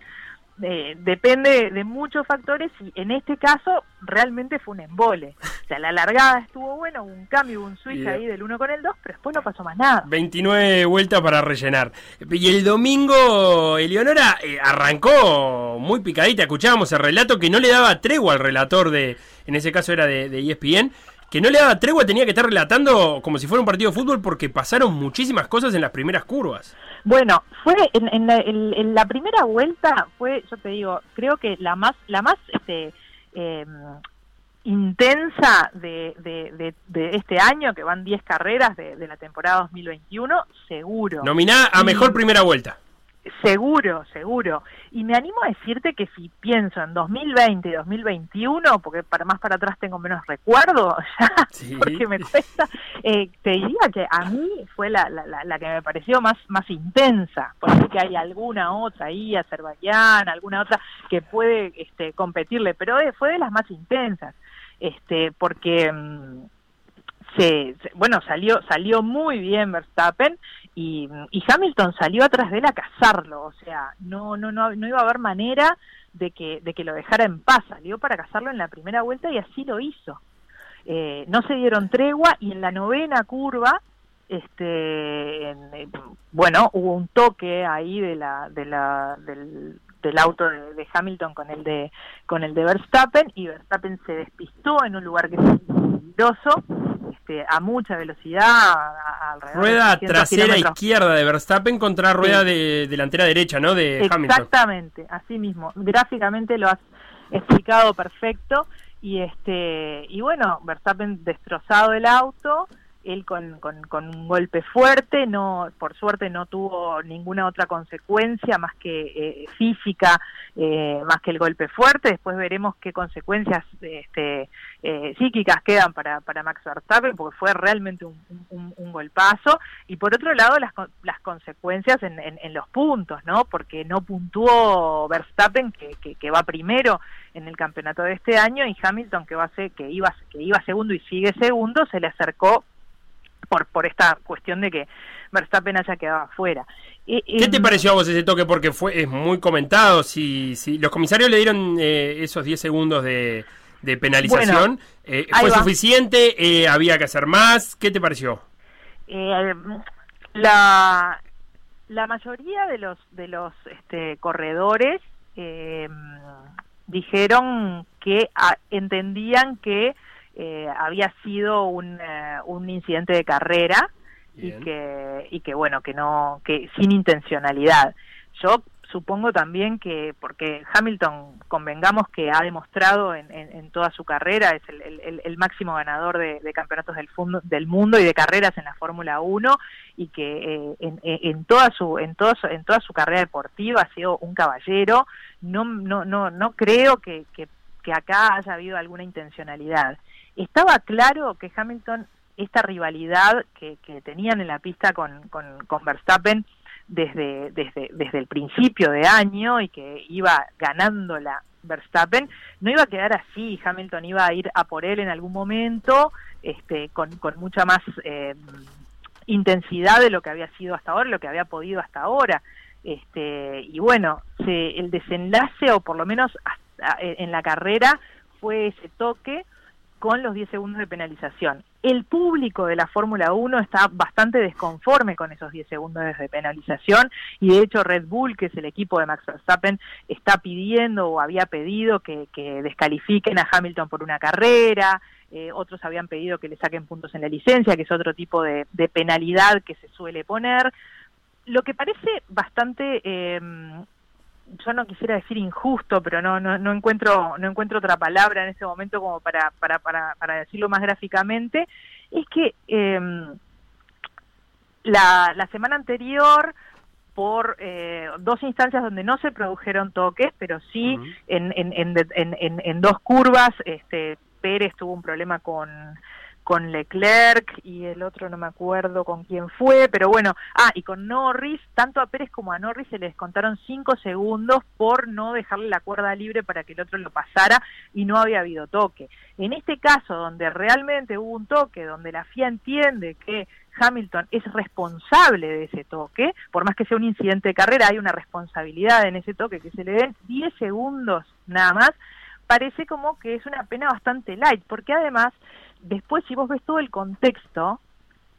eh, depende de muchos factores y en este caso realmente fue un embole. O sea, la largada estuvo buena, hubo un cambio, hubo un switch ahí del 1 con el 2, pero después no pasó más nada. 29 vueltas para rellenar. Y el domingo, Eleonora eh, arrancó muy picadita. Escuchábamos el relato que no le daba tregua al relator de, en ese caso era de, de ESPN, que no le daba tregua, tenía que estar relatando como si fuera un partido de fútbol porque pasaron muchísimas cosas en las primeras curvas. Bueno, fue en, en la, en- en la primera vuelta fue, yo te digo, creo que la más, la más, este, eh, intensa de, de, de, de este año, que van 10 carreras de, de la temporada 2021, seguro. Nominá a mejor primera vuelta. Seguro, seguro. Y me animo a decirte que si pienso en 2020 y 2021, porque para más para atrás tengo menos recuerdo, [LAUGHS] ya, porque me cuesta, eh, te diría que a mí fue la, la, que me pareció más, más intensa. Por ahí que hay alguna otra ahí, Azerbaiyán, alguna otra que puede este, competirle, pero eh, fue de las más intensas. Este, porque mm, se, se- bueno, salió, salió muy bien Verstappen y, y Hamilton salió atrás de él a cazarlo, o sea, no, no, no, no iba a haber manera de que, de que lo dejara en paz, salió para cazarlo en la primera vuelta y así lo hizo. Eh, no se dieron tregua y en la novena curva, este, en- bueno, hubo un toque ahí de la, de la, del, del auto de, de Hamilton con el de, con el de Verstappen y Verstappen se despistó en un lugar que es peligroso, este, a mucha velocidad, a- a- alrededor Rueda 600 trasera kilómetros izquierda de Verstappen contra rueda Sí. de delantera derecha, ¿no? De Hamilton. Exactamente, así mismo. Gráficamente lo has explicado perfecto y este y bueno, Verstappen destrozado el auto, él con, con, un golpe fuerte, no por suerte no tuvo ninguna otra consecuencia más que eh, física, eh, más que el golpe fuerte. Después veremos qué consecuencias este, eh, psíquicas quedan para, para Max Verstappen, porque fue realmente un, un- golpazo. Y por otro lado, las, las consecuencias en, en- los puntos, ¿no? Porque no puntuó Verstappen, que, que, que va primero en el campeonato de este año, y Hamilton, que, va a ser, que, iba, que iba segundo y sigue segundo, se le acercó por, por esta cuestión de que Verstappen haya quedado afuera. Eh, ¿Qué te pareció a vos ese toque? Porque fue es muy comentado. Si, si los comisarios le dieron eh, esos 10 segundos de, de penalización, Bueno, eh, ¿fue va. suficiente? Eh, ¿Había que hacer más? ¿Qué te pareció? Eh, la, la mayoría de los de los este, corredores eh, dijeron que ah, entendían que eh, había sido un, eh, un incidente de carrera y que y que bueno que no que sin intencionalidad. Yo supongo también que porque Hamilton convengamos que ha demostrado en, en- en toda su carrera es el, el- máximo ganador de, de campeonatos del, fundo- del mundo y de carreras en la Fórmula 1 y que eh, en, en- en toda su en toda su, en toda su carrera deportiva ha sido un caballero. No no no no creo que, que que acá haya habido alguna intencionalidad estaba claro que Hamilton esta rivalidad que, que tenían en la pista con, con, Verstappen desde, desde, desde el principio de año y que iba ganando la Verstappen, no iba a quedar así, Hamilton iba a ir a por él en algún momento, este, con, con mucha más eh, intensidad de lo que había sido hasta ahora, lo que había podido hasta ahora. Este, y bueno, se, el desenlace, o por lo menos hasta- en la carrera, fue ese toque con los 10 segundos de penalización. El público de la Fórmula 1 está bastante desconforme con esos 10 segundos de penalización y de hecho Red Bull, que es el equipo de Max Verstappen, está pidiendo o había pedido que, que descalifiquen a Hamilton por una carrera, eh, otros habían pedido que le saquen puntos en la licencia, que es otro tipo de, de penalidad que se suele poner. Lo que parece bastante eh, yo no quisiera decir injusto, pero no, no, no encuentro, no encuentro otra palabra en ese momento como para, para, para, para decirlo más gráficamente, es que eh, la, la semana anterior por eh, dos instancias donde no se produjeron toques, pero sí en, en, en, en, en- en dos curvas, este, Pérez tuvo un problema con, con Leclerc y el otro no me acuerdo con quién fue, pero bueno, ah, y con Norris, tanto a Pérez como a Norris se les contaron cinco segundos por no dejarle la cuerda libre para que el otro lo pasara y no había habido toque. En este caso, donde realmente hubo un toque, donde la FIA entiende que Hamilton es responsable de ese toque, por más que sea un incidente de carrera, hay una responsabilidad en ese toque, que se le den 10 segundos nada más, parece como que es una pena bastante light, porque además, después si vos ves todo el contexto,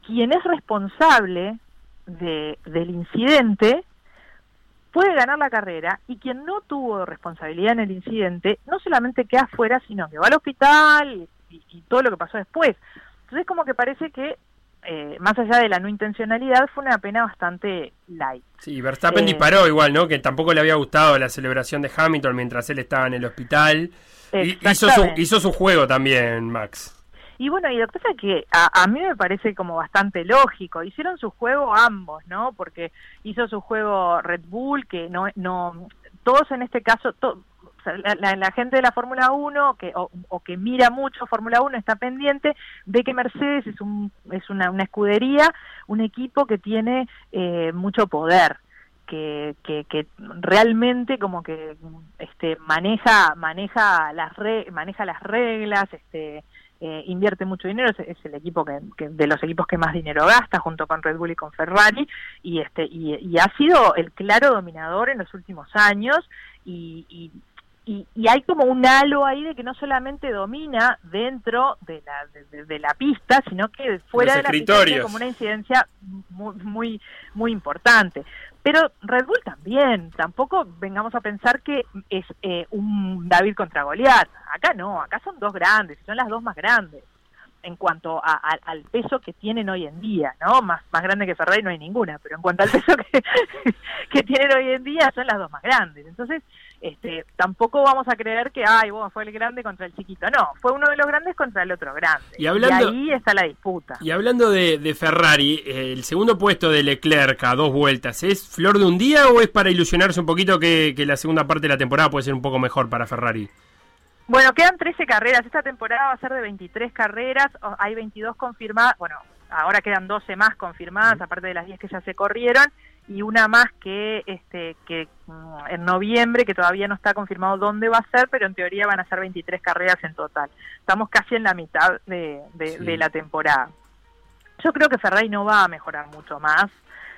quien es responsable de, del incidente puede ganar la carrera y quien no tuvo responsabilidad en el incidente no solamente queda afuera, sino que va al hospital y, y todo lo que pasó después. Entonces como que parece que eh, más allá de la no intencionalidad, fue una pena bastante light. Sí, Verstappen Eh, disparó igual, ¿no? Que tampoco le había gustado la celebración de Hamilton mientras él estaba en el hospital. Hizo, su, hizo su juego también, Max. Y bueno, y lo que pasa es que a, a mí me parece como bastante lógico. Hicieron su juego ambos, ¿no? Porque hizo su juego Red Bull, que no, no todos en este caso, la, la- la gente de la Fórmula 1 que, o, que mira mucho Fórmula 1 está pendiente, ve que Mercedes es, un, es una, una escudería, un equipo que tiene eh, mucho poder. Que, que, que realmente como que este maneja maneja las re- maneja las reglas este eh, invierte mucho dinero, es, es el equipo que, que- de los equipos que más dinero gasta junto con Red Bull y con Ferrari y este y, y ha sido el claro dominador en los últimos años y, y, y- y hay como un halo ahí de que no solamente domina dentro de la de, la pista sino que fuera Los de la pista como una incidencia muy muy muy importante pero Red Bull también, tampoco vengamos a pensar que es eh, un David contra Goliat. Acá no, acá son dos grandes, son las dos más grandes en cuanto a- a- al peso que tienen hoy en día, ¿no? Más, más grande que Ferrari no hay ninguna, pero en cuanto al peso que, [LAUGHS] que tienen hoy en día son las dos más grandes. Entonces, este, tampoco vamos a creer que, ay, bueno, fue el grande contra el chiquito. No, fue uno de los grandes contra el otro grande. Y hablando- ahí está la disputa. Y hablando de, de Ferrari, el segundo puesto de Leclerc a dos vueltas, ¿es flor de un día o es para ilusionarse un poquito que, que la segunda parte de la temporada puede ser un poco mejor para Ferrari? Bueno, quedan 13 carreras. Esta temporada va a ser de 23 carreras. Hay 22 confirmadas. Bueno, ahora quedan 12 más confirmadas, aparte de las 10 que ya se corrieron. Y una más que, este, que mm, en noviembre, que todavía no está confirmado dónde va a ser, pero en teoría van a ser 23 carreras en total. Estamos casi en la mitad de, de- Sí. de la temporada. Yo creo que Ferrari no va a mejorar mucho más,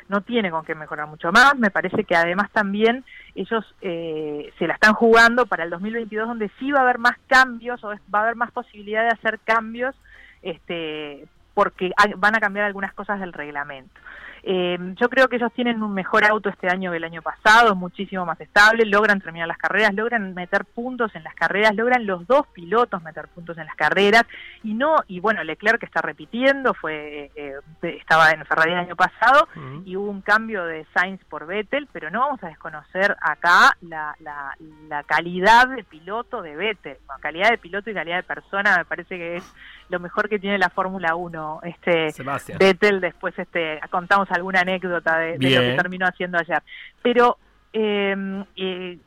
no tiene con qué mejorar mucho más. Me parece que además también ellos eh, se la están jugando para el 2022, donde sí va a haber más cambios o va a haber más posibilidad de hacer cambios, este, porque van a cambiar algunas cosas del reglamento. Eh, yo creo que ellos tienen un mejor auto este año que el año pasado, muchísimo más estable, logran terminar las carreras, logran meter puntos en las carreras, logran los dos pilotos meter puntos en las carreras y no y bueno Leclerc que está repitiendo fue eh, eh, estaba en Ferrari el año pasado y hubo un cambio de Sainz por Vettel, pero no vamos a desconocer acá la, la, la calidad de piloto de Vettel, Bueno, calidad de piloto y calidad de persona me parece que es lo mejor que tiene la Fórmula 1 este Sebastián. Vettel después este contamos alguna anécdota de, de lo que terminó haciendo ayer pero eh, eh,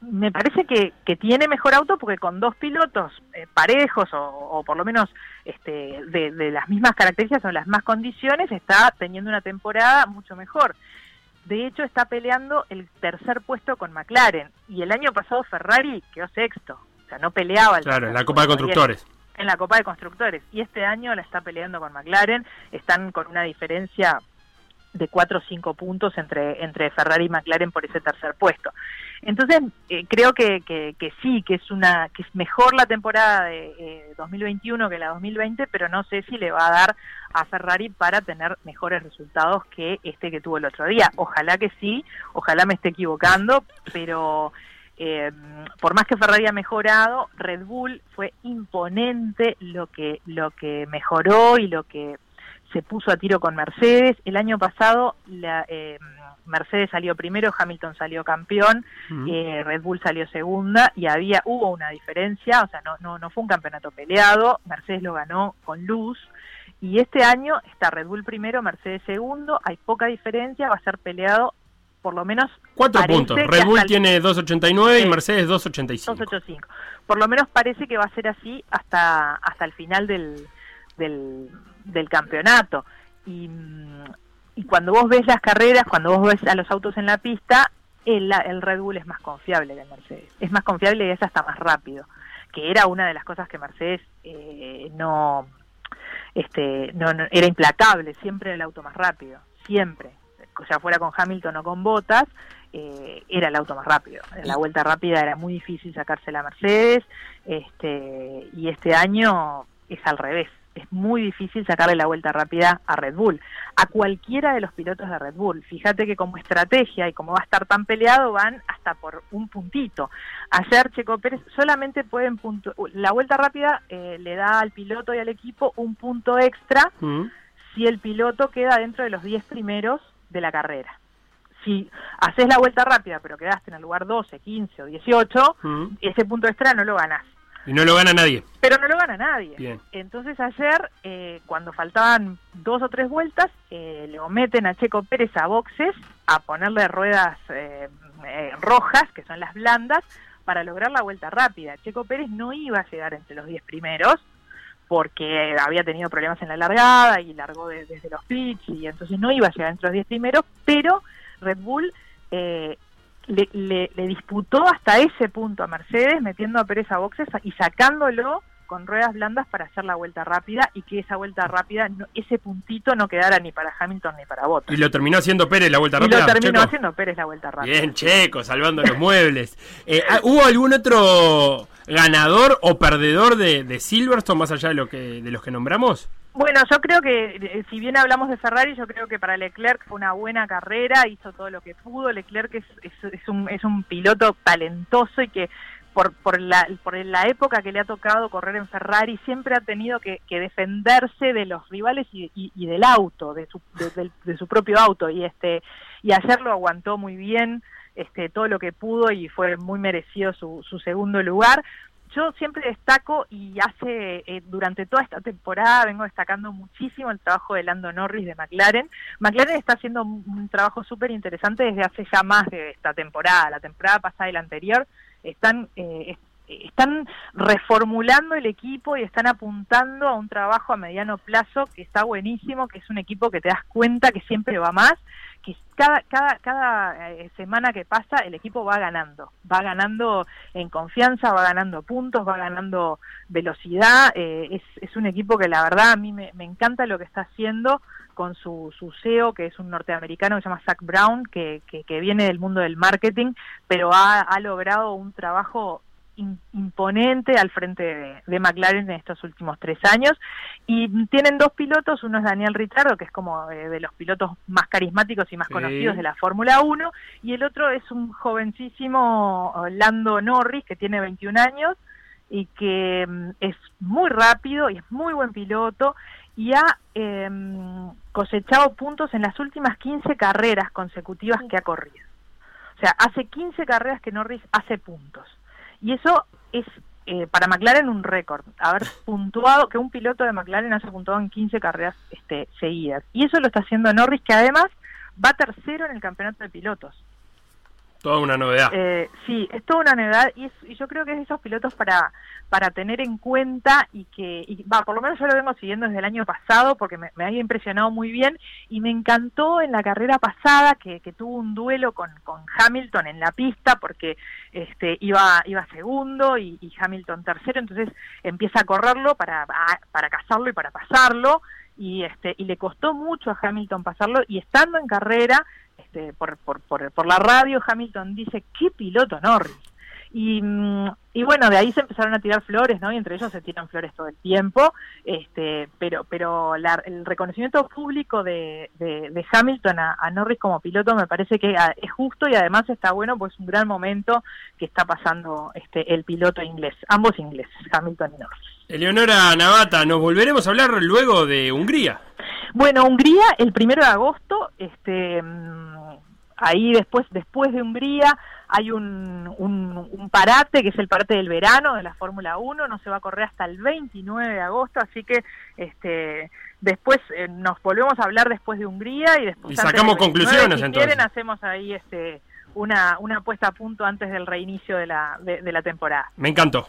me parece que, que tiene mejor auto porque con dos pilotos eh, parejos o, o por lo menos este, de, de las mismas características o las mismas condiciones está teniendo una temporada mucho mejor. De hecho está peleando el tercer puesto con McLaren y el año pasado Ferrari quedó sexto, o sea no peleaba el Claro, en la Copa de Constructores. En la Copa de Constructores y este año la está peleando con McLaren, están con una diferencia de 4 o 5 puntos entre, entre Ferrari y McLaren por ese tercer puesto. Entonces, eh, creo que, que, que sí, que es una que es mejor la temporada de eh, 2021 que la 2020, pero no sé si le va a dar a Ferrari para tener mejores resultados que este que tuvo el otro día. Ojalá que sí, ojalá me esté equivocando, pero eh, por más que Ferrari ha mejorado, Red Bull fue imponente lo que lo que mejoró y lo que se puso a tiro con Mercedes. El año pasado la, eh, Mercedes salió primero, Hamilton salió campeón, eh, Red Bull salió segunda y había hubo una diferencia, o sea, no, no, no fue un campeonato peleado, Mercedes lo ganó con luz. Y este año está Red Bull primero, Mercedes segundo, hay poca diferencia, va a ser peleado por lo menos Cuatro puntos. Red Bull tiene 2.89 y. Mercedes 2.85. 285. Por lo menos parece que va a ser así hasta hasta el final del, del, del campeonato. Y, y cuando vos ves las carreras, cuando vos ves a los autos en la pista, el, el Red Bull es más confiable que el Mercedes. Es más confiable y es hasta más rápido. Que era una de las cosas que Mercedes eh, no, este, no, no- era implacable. Siempre el auto más rápido. Siempre. Ya fuera con Hamilton o con Bottas, eh, era el auto más rápido. En la vuelta rápida era muy difícil sacarse la Mercedes, este, y este año es al revés. Es muy difícil sacarle la vuelta rápida a Red Bull, a cualquiera de los pilotos de Red Bull. Fíjate que como estrategia y como va a estar tan peleado, van hasta por un puntito. Ayer Checo Pérez solamente pueden punto, la vuelta rápida eh, le da al piloto y al equipo un punto extra Mm. si el piloto queda dentro de los 10 primeros de la carrera. Si haces la vuelta rápida pero quedaste en el lugar 12, 15 o 18, Mm. ese punto extra no lo ganás. Y no lo gana nadie. Pero no lo gana nadie. Bien. Entonces ayer, eh, cuando faltaban dos o tres vueltas, eh, le meten a Checo Pérez a boxes a ponerle ruedas eh, eh, rojas, que son las blandas, para lograr la vuelta rápida. Checo Pérez no iba a llegar entre los 10 primeros porque había tenido problemas en la largada y largó de- desde los pits y entonces no iba a llegar entre los 10 primeros, pero Red Bull eh, le, le- le disputó hasta ese punto a Mercedes, metiendo a Pérez a boxes y sacándolo con ruedas blandas para hacer la vuelta rápida y que esa vuelta rápida, no- ese puntito no quedara ni para Hamilton ni para Bottas. Y lo terminó haciendo Pérez la vuelta Y rápida. lo terminó Checo. haciendo Pérez la vuelta rápida. Bien, Checo, salvando los muebles. Eh, ah, ¿Hubo algún otro ganador o perdedor de, de Silverstone más allá de, lo que, de los que nombramos? Bueno, yo creo que eh, si bien hablamos de Ferrari, yo creo que para Leclerc fue una buena carrera, hizo todo lo que pudo. Leclerc es, es, un, es un piloto talentoso y que por, por, la, por la época que le ha tocado correr en Ferrari siempre ha tenido que, que defenderse de los rivales y, del auto, de su, de, de su propio auto. Y este y ayer lo aguantó muy bien, este todo lo que pudo y fue muy merecido su, su segundo lugar yo siempre destaco y hace eh, durante toda esta temporada vengo destacando muchísimo el trabajo de Lando Norris de McLaren. McLaren está haciendo un, trabajo súper interesante desde hace ya más de esta temporada, la temporada pasada y la anterior. Están eh, están reformulando el equipo y están apuntando a un trabajo a mediano plazo que está buenísimo, que es un equipo que te das cuenta que siempre va más, que cada, cada, cada eh, semana que pasa el equipo va ganando, va ganando en confianza, va ganando puntos, va ganando velocidad, eh, es, es un equipo que la verdad a mí me, encanta lo que está haciendo con su, su CEO, que es un norteamericano que se llama Zach Brown, que, que, que viene del mundo del marketing, pero ha, ha logrado un trabajo in- imponente al frente de, de McLaren en estos últimos tres años y tienen dos pilotos, uno es Daniel Ricciardo que es como eh, de los pilotos más carismáticos y más Sí. conocidos de la Fórmula 1 y el otro es un jovencísimo eh, Lando Norris que tiene 21 años y que mm, es muy rápido y es muy buen piloto y ha em, cosechado puntos en las últimas 15 carreras consecutivas que ha corrido. O sea, hace 15 carreras que Norris hace puntos. Y eso es eh, para McLaren un récord, haber [LAUGHS] puntuado, que un piloto de McLaren haya puntuado en 15 carreras este, seguidas. Y eso lo está haciendo Norris, que además va tercero en el campeonato de pilotos. Toda una novedad. Eh, sí, es toda una novedad y, yo creo que es de esos pilotos para, para tener en cuenta y que, y, por lo menos yo lo vengo siguiendo desde el año pasado porque me, había impresionado muy bien y me encantó en la carrera pasada que, que tuvo un duelo con, con Hamilton en la pista porque este iba iba segundo y, y Hamilton tercero, entonces empieza a correrlo para, para cazarlo y para pasarlo y este y le costó mucho a Hamilton pasarlo y estando en carrera este, por, por, por, por la radio Hamilton dice qué piloto Norris y, mm, y bueno de ahí se empezaron a tirar flores no y entre ellos se tiran flores todo el tiempo este pero pero la- el reconocimiento público de, Hamilton a, a Norris como piloto me parece que ah, es justo y además está bueno pues un gran momento que está pasando este el piloto inglés ambos ingleses Hamilton y Norris Eleonora Navata, nos volveremos a hablar luego de Hungría. Bueno, Hungría el primero de agosto, este, mm, ahí después, después de Hungría hay un, un, un parate que es el parate del verano de la Fórmula 1, no se va a correr hasta el 29 de agosto, así que este, después eh, nos volvemos a hablar después de Hungría y después Y sacamos del 29, conclusiones, si entonces. quieren hacemos ahí este una, una puesta a punto antes del reinicio de la, de- de la temporada. Me encantó.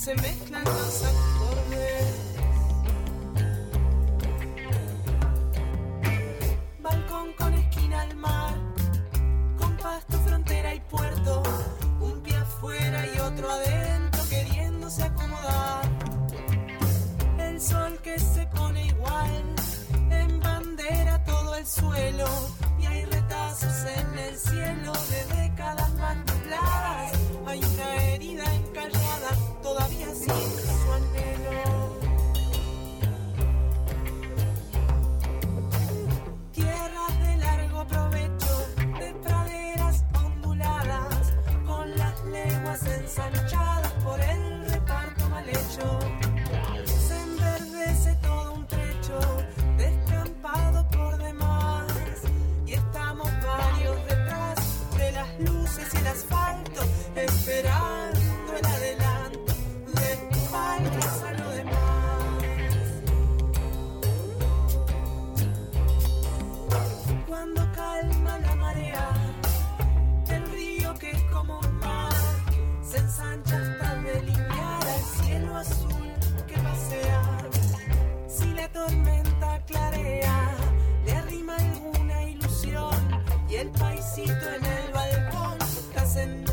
Se mezclan los acordes. Balcón con esquina al mar, con pasto, frontera y puerto. Un pie afuera y otro adentro, queriéndose acomodar. El sol que se pone igual, en bandera todo el suelo. Y hay retazos en el cielo de décadas más nubladas. Esperando el adelanto de faltas a lo demás. Cuando calma la marea, el río que es como un mar se ensancha hasta delinear el cielo azul que pasea. Si la tormenta clarea, le arrima alguna ilusión y el paisito en el balcón está sentado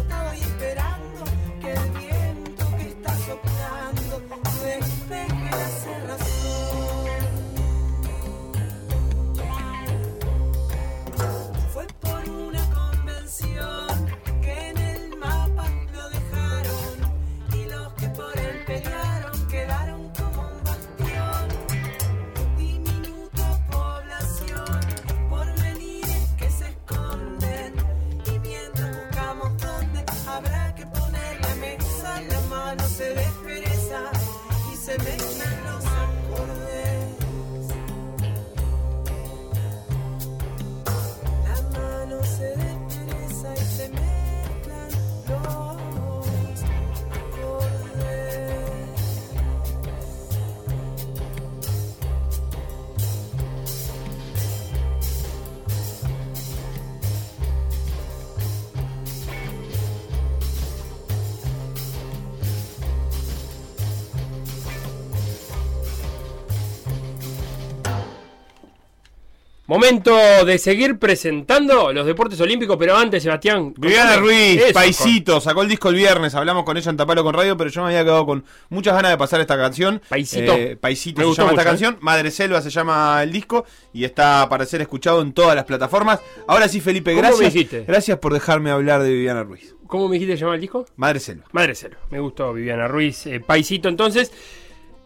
Momento de seguir presentando los deportes olímpicos, pero antes, Sebastián. Viviana. Ruiz, Eso, Paisito, sacó el disco el viernes, hablamos con ella en Tapalo con Radio, pero yo me había quedado con muchas ganas de pasar esta canción. Paisito. Eh, Paisito Me se gustó llama esta mucho, canción, Madre Selva se llama el disco y está para ser escuchado en todas las plataformas. Ahora sí, Felipe, ¿Cómo gracias. me dijiste? Gracias por dejarme hablar de Viviana Ruiz. ¿Cómo me dijiste llamar el disco? Madre Selva. Madre Selva. Me gustó Viviana Ruiz. eh, paisito, entonces.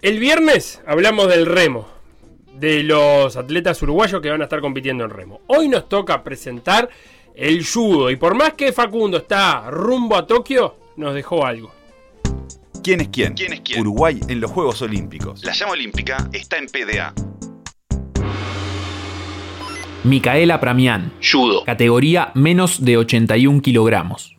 El viernes hablamos del remo. De los atletas uruguayos que van a estar compitiendo en remo. Hoy nos toca presentar el judo. Y por más que Facundo está rumbo a Tokio, nos dejó algo. ¿Quién es quién? Uruguay en los Juegos Olímpicos. La llama olímpica está en PDA. Micaela Pramián. Judo. Categoría menos de 81 kilogramos.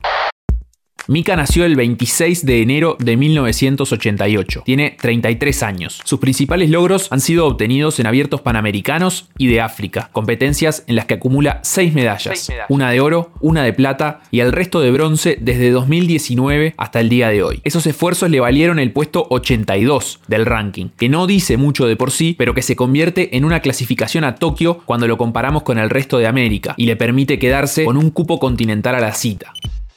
Mika nació el 26 de enero de 1988. Tiene 33 años. Sus principales logros han sido obtenidos en abiertos panamericanos y de África, competencias en las que acumula 6 medallas, Seis medallas. una de oro, una de plata y el resto de bronce desde 2019 hasta el día de hoy. Esos esfuerzos le valieron el puesto 82 del ranking, que no dice mucho de por sí, pero que se convierte en una clasificación a Tokio cuando lo comparamos con el resto de América y le permite quedarse con un cupo continental a la cita.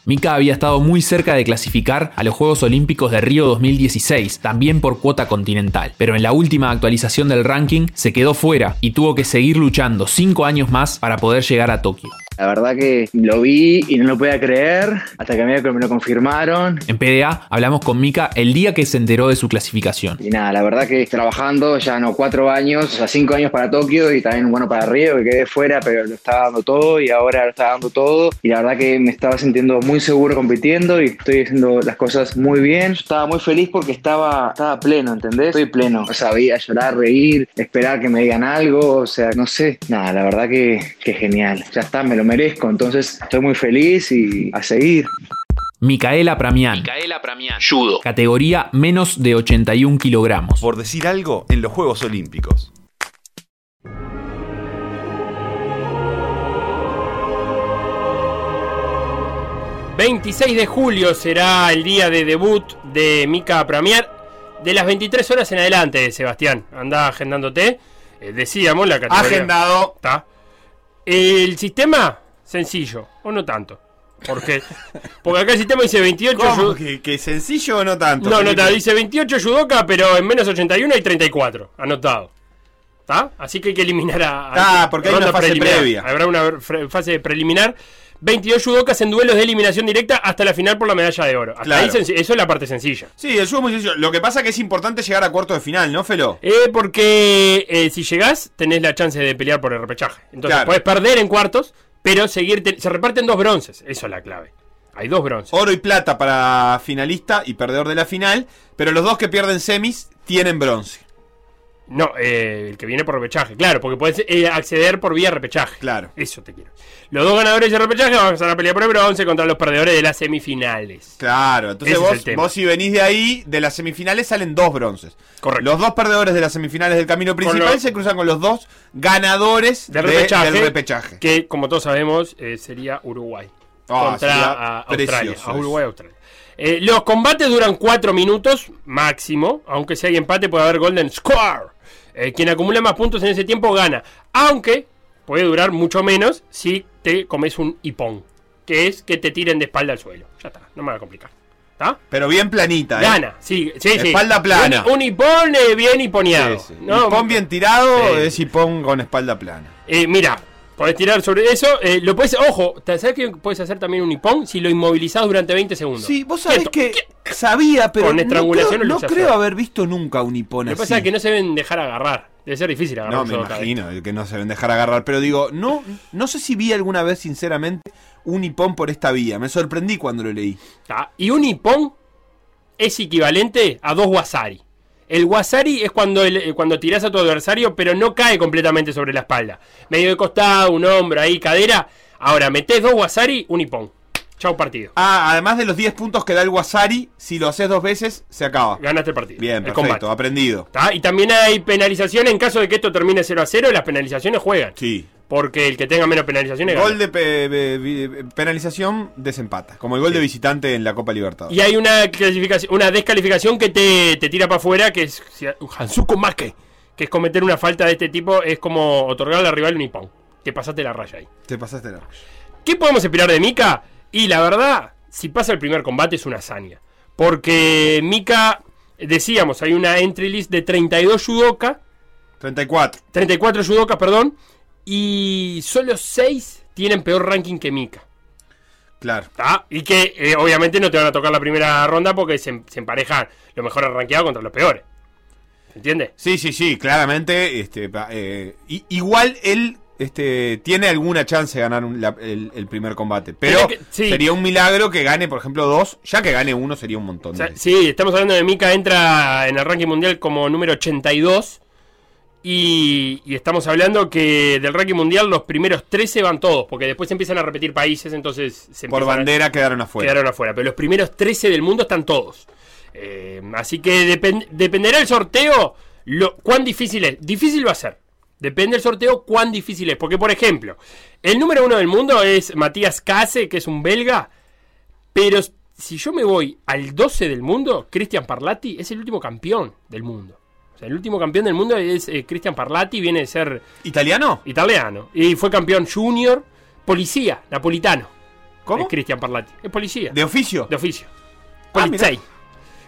Mika había estado muy cerca de clasificar a los Juegos Olímpicos de Río 2016, también por cuota continental, pero en la última actualización del ranking se quedó fuera y tuvo que seguir luchando 5 años más para poder llegar a Tokio. La verdad que lo vi y no lo podía creer hasta que me, me lo confirmaron. En PDA hablamos con Mika el día que se enteró de su clasificación. Y nada, la verdad que trabajando ya no cuatro años, o sea, cinco años para Tokio y también bueno para Río, que quedé fuera, pero lo estaba dando todo y ahora lo está dando todo. Y la verdad que me estaba sintiendo muy seguro compitiendo y estoy haciendo las cosas muy bien. Yo estaba muy feliz porque estaba, estaba pleno, ¿entendés? Estoy pleno. Veía llorar, reír, esperar que me digan algo, o sea, no sé. Nada, la verdad que, que genial. Ya está, me lo merezco, entonces estoy muy feliz y a seguir. Micaela Pramián. Micaela Pramián. Judo. Categoría menos de 81 kilogramos. Por decir algo, en los Juegos Olímpicos. ...26 de julio será el día de debut de Mika Pramier... ...de las 23 horas en adelante, Sebastián. Anda agendándote. Eh, decíamos la categoría. Agendado. Está. El sistema, sencillo, o no tanto. Porque, porque acá el sistema dice 28 ¿Cómo? ¿Que, que sencillo o no tanto? No, no, dice 28 judoka, pero en menos 81 hay 34. Anotado. ¿Está? Así que hay que eliminar a. Ah, porque hay una fase preliminar. previa. Habrá una fase preliminar. 22 judokas en duelos de eliminación directa hasta la final por la medalla de oro. Hasta Claro. ahí eso es la parte sencilla. Sí, el es muy sencillo. Lo que pasa es que es importante llegar a cuartos de final, ¿no, Felo? Eh, porque eh, si llegás, tenés la chance de pelear por el repechaje. Entonces Claro. puedes perder en cuartos, pero seguir. se reparten dos bronces. Eso es la clave. Hay dos bronces. Oro y plata para finalista y perdedor de la final, pero los dos que pierden semis tienen bronce. No, eh, el que viene por repechaje, claro, porque puedes eh, acceder por vía repechaje. Claro. Eso te quiero. Los dos ganadores de repechaje van a empezar a pelear por el bronce contra los perdedores de las semifinales. Claro, entonces Ese vos, vos si venís de ahí, de las semifinales salen dos bronces. Correcto. Los dos perdedores de las semifinales del camino principal se cruzan con los dos ganadores Del de- repechaje, del repechaje. Que, como todos sabemos, eh, sería Uruguay. Ah, contra sería a Australia. precioso A eso. Uruguay, Australia. Eh, los combates duran cuatro minutos máximo. Aunque si hay empate, puede haber Golden Score. Eh, quien acumula más puntos en ese tiempo gana. Aunque puede durar mucho menos si te comes un hipón. Que es que te tiren de espalda al suelo. Ya está, no me va a complicar. ¿Está? Pero bien planita, ¿eh? Gana, sí, sí, sí. Espalda plana. Un, un hipón eh, bien hiponeado. Sí, sí. ¿no? Hipón bien tirado es hipón con espalda plana. Eh, mira, podés tirar sobre eso. eh, lo puedes, ojo, ¿te- ¿sabes que puedes hacer también un hipón si lo inmovilizás durante 20 segundos? Sí, vos sabés que sabía, pero Con no estrangulación creo, o no creo haber visto nunca un hipón Lo que pasa es que no se deben dejar agarrar. Debe ser difícil agarrar No, me imagino el que no se deben dejar agarrar. Pero digo, no, no sé si vi alguna vez, sinceramente, un hipón por esta vía. Me sorprendí cuando lo leí. Ah, Y un hipón es equivalente a dos wasari. El wasari es cuando, el- eh, cuando tirás a tu adversario, pero no cae completamente sobre la espalda. Medio de costado, un hombro ahí, cadera. Ahora, metés dos wasari, un hipón. Chau partido. Ah, además de los 10 puntos que da el Wasari, si lo haces dos veces, se acaba. Ganaste el partido. Bien, el perfecto, combate. aprendido. ¿Tá? Y también hay penalización en caso de que esto termine 0 a 0. Las penalizaciones juegan. Sí. Porque el que tenga menos penalizaciones gana. Gol de penalización desempata. Como el gol de visitante en la Copa Libertadores. Y hay una clasificación, una descalificación que te, te tira para afuera, que es Hansuko Make, que es cometer una falta de este tipo, es como otorgarle al rival un hipón. Te pasaste la raya ahí. Te pasaste la ¿Qué podemos esperar de Mika? Y la verdad, si pasa el primer combate es una hazaña. Porque Mika, decíamos, hay una entry list de 32 judoka. 34. 34 judokas, perdón. Y solo 6 tienen peor ranking que Mika. Claro. ¿Tá? Y que eh, obviamente no te van a tocar la primera ronda porque se, se emparejan los mejores rankeados contra los peores. ¿Se entiende? Sí, sí, sí, claramente. Este, eh, igual él este, tiene alguna chance de ganar un- la- el, el primer combate. Pero Tiene que- sí. sería un milagro que gane, por ejemplo, dos. Ya que gane uno sería un montón. O sea, de- sí, estamos hablando de Mika, entra en el ranking mundial como número 82. Y, y estamos hablando que del ranking mundial los primeros 13 van todos, porque después se empiezan a repetir países, entonces se por empiezan a- bandera quedaron afuera. Quedaron afuera, pero los primeros 13 del mundo están todos. Eh, así que depen- dependerá el sorteo lo, cuán difícil es. Difícil va a ser. Depende del sorteo cuán difícil es. Porque, por ejemplo, el número uno del mundo es Matías Case, que es un belga. Pero si yo me voy al 12 del mundo, Cristian Parlati es el último campeón del mundo. O sea, el último campeón del mundo es eh, Cristian Parlati, viene de ser... ¿Italiano? Italiano. Y fue campeón junior, policía, napolitano. ¿Cómo? Es Cristian Parlati. Es policía. ¿De oficio? De oficio. Ah, Polizei.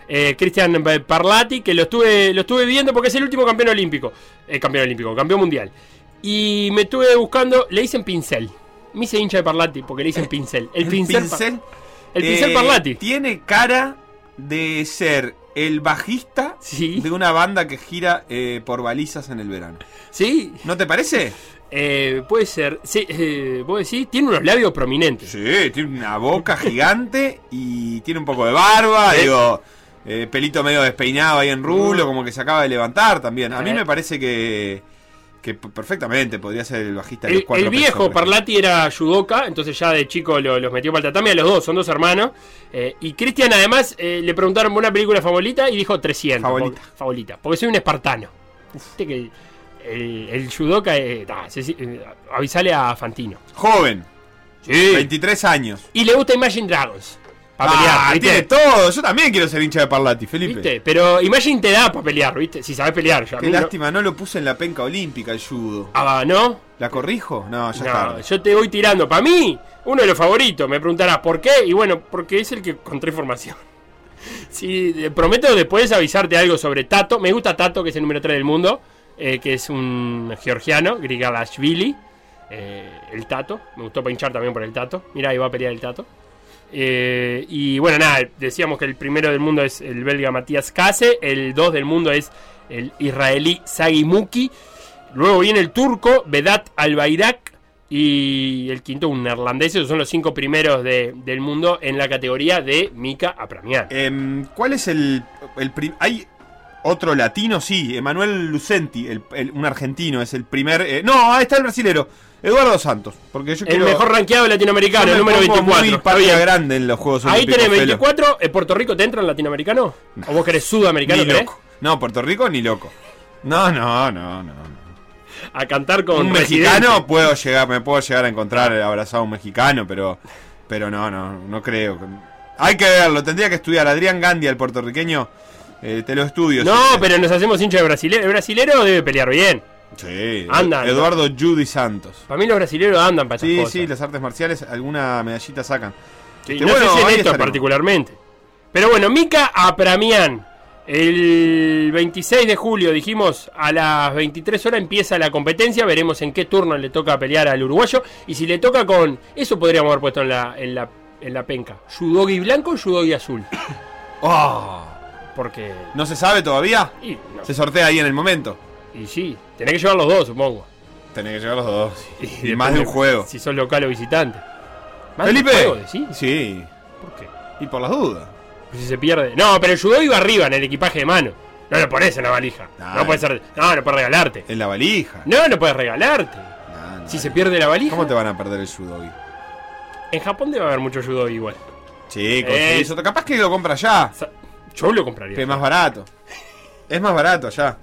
Eh, Cristian Parlati, que lo estuve, lo estuve viendo porque es el último campeón olímpico. Eh, campeón olímpico, campeón mundial. Y me estuve buscando, le dicen pincel. Me hice hincha de Parlati porque le dicen [LAUGHS] pincel. El, pincel. pa- El pincel Eh, Parlati. Tiene cara de ser el bajista de una banda que gira eh, por balizas en el verano. ¿Sí? ¿No te parece? Eh, puede ser. Sí, eh, ¿Vos decís? Tiene unos labios prominentes. Sí, tiene una boca gigante y tiene un poco de barba, ¿Eh? digo, eh, pelito medio despeinado ahí en rulo, como que se acaba de levantar también. A mí ¿Eh? me parece que, perfectamente podría ser el bajista de los cuatro el viejo ejemplo. Parlati era judoka, entonces ya de chico lo- los metió para el tatami a los dos, son dos hermanos. Eh, y Cristian además eh, le preguntaron por una película favorita y dijo 300. Favorita. por- favorita, porque soy un espartano. Que el, el, el judoka, eh, da, se- avisale a Fantino. Joven. Sí. 23 años. Y le gusta Imagine Dragons. Ah, pelear, ¿viste? tiene todo. Yo también quiero ser hincha de Parlati, Felipe. ¿Viste? Pero Imagine te da para pelear, ¿viste? Si sabes pelear. Qué no- lástima, no. lo puse en la penca olímpica el judo. Ah, ¿no? ¿La corrijo? No, ya No, está. yo te voy tirando. Para mí, uno de los favoritos. Me preguntarás por qué. Y bueno, porque es el que encontré información. [LAUGHS] Sí, eh, prometo después avisarte algo sobre Tato. Me gusta Tato, que es el número 3 del mundo. eh, que es un georgiano, Grigalashvili. eh, el Tato. Me gustó pinchar también por el Tato. Mira, ahí va a pelear el Tato. Eh, y bueno, nada, decíamos que el primero del mundo es el belga Matías Kase. El 2 del mundo es el israelí Sagi Muki. Luego viene el turco Vedat Albayrak. Y el quinto, un neerlandés. Esos son los cinco primeros de- del mundo en la categoría de Mika Apramian. Em, ¿Cuál es el, Hay otro latino, sí. Emanuel Lucenti, un argentino, es el primer. eh, no, ahí está el brasilero. Eduardo Santos. Porque yo El quiero- mejor rankeado latinoamericano, el me número pongo 24. Muy Está patria bien. grande en los Juegos Ahí Olímpicos. tenés Felo. 24. ¿eh, ¿Puerto Rico te entra en latinoamericano? ¿O vos querés sudamericano? Ni loco. No, Puerto Rico ni loco. No, no, no, no. A cantar con un Residente. mexicano puedo llegar, me puedo llegar a encontrar abrazado a un mexicano, pero, pero no, no, no creo. Hay que verlo, tendría que estudiar. Adrián Gandhi, el puertorriqueño, eh, te lo estudio. No, pero nos hacemos hinchas de brasilero. El brasilero debe pelear bien. Sí, Andan. Eduardo Judy Santos. Para mí los brasileros andan para estas Sí, cosas. sí, las artes marciales alguna medallita sacan. Sí, Este, no bueno, sé si en ahí esto estaremos. particularmente. Pero bueno, Mika Apramian. El 26 de julio, dijimos, a las 23 horas empieza la competencia. Veremos en qué turno le toca pelear al uruguayo. Y si le toca con. Eso podríamos haber puesto en la, en la, en la penca. ¿Yudogi blanco o Yudogi azul? Oh, [COUGHS] Porque. ¿No se sabe todavía? Y, no. Se sortea ahí en el momento. Y sí, tenés que llevar los dos, supongo. Tenés que llevar los dos. Y, Y más de un juego. Si sos local o visitante. ¿Más de Felipe. juego, decís? Sí. ¿Por qué? Y por las dudas. Pues si se pierde. No, pero el judo iba arriba en el equipaje de mano. No lo pones en la valija. Nah, no puede ser. No, no puedes regalarte. En la valija. No, no puedes regalarte. si se pierde la valija. ¿Cómo te van a perder el judogi? En Japón debe haber mucho judo igual. Sí, Eh, otro. Capaz que lo compra allá. Yo lo compraría. Que es más barato. Es más barato allá.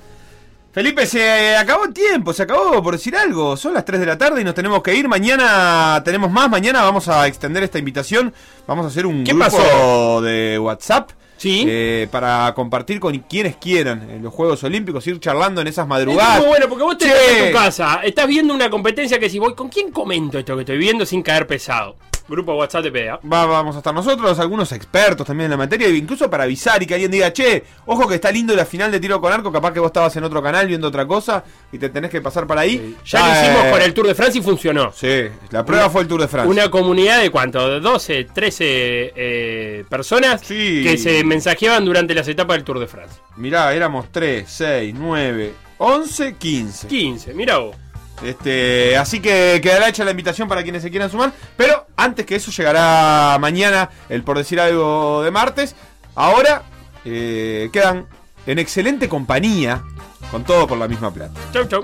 Felipe, se acabó el tiempo, se acabó por decir algo. Son las 3 de la tarde y nos tenemos que ir. Mañana tenemos más. Mañana vamos a extender esta invitación. Vamos a hacer un ¿Qué grupo pasó? de WhatsApp. Sí. eh, para compartir con quienes quieran en los Juegos Olímpicos, ir charlando en esas Es madrugadas. muy bueno porque vos te en tu casa, estás viendo una competencia que si voy, ¿con quién comento esto que estoy viendo sin caer pesado? Grupo WhatsApp de PDA. Va- vamos a estar nosotros, algunos expertos también en la materia, incluso para avisar y que alguien diga, che, ojo que está lindo la final de tiro con arco, capaz que vos estabas en otro canal viendo otra cosa y te tenés que pasar para ahí. Ya lo Eh, hicimos con el Tour de Francia y funcionó. Sí, la prueba Una- fue el Tour de Francia. Una comunidad de cuánto, de 12, 13 eh, personas que se mensajeaban durante las etapas del Tour de Francia. Mirá, éramos 3, 6, 9, 11, 15. 15, mira vos. Este, así que quedará hecha la invitación para quienes se quieran sumar. Pero antes que eso llegará mañana el por decir algo de martes. Ahora eh, quedan en excelente compañía con todo por la misma plata. Chau, chau.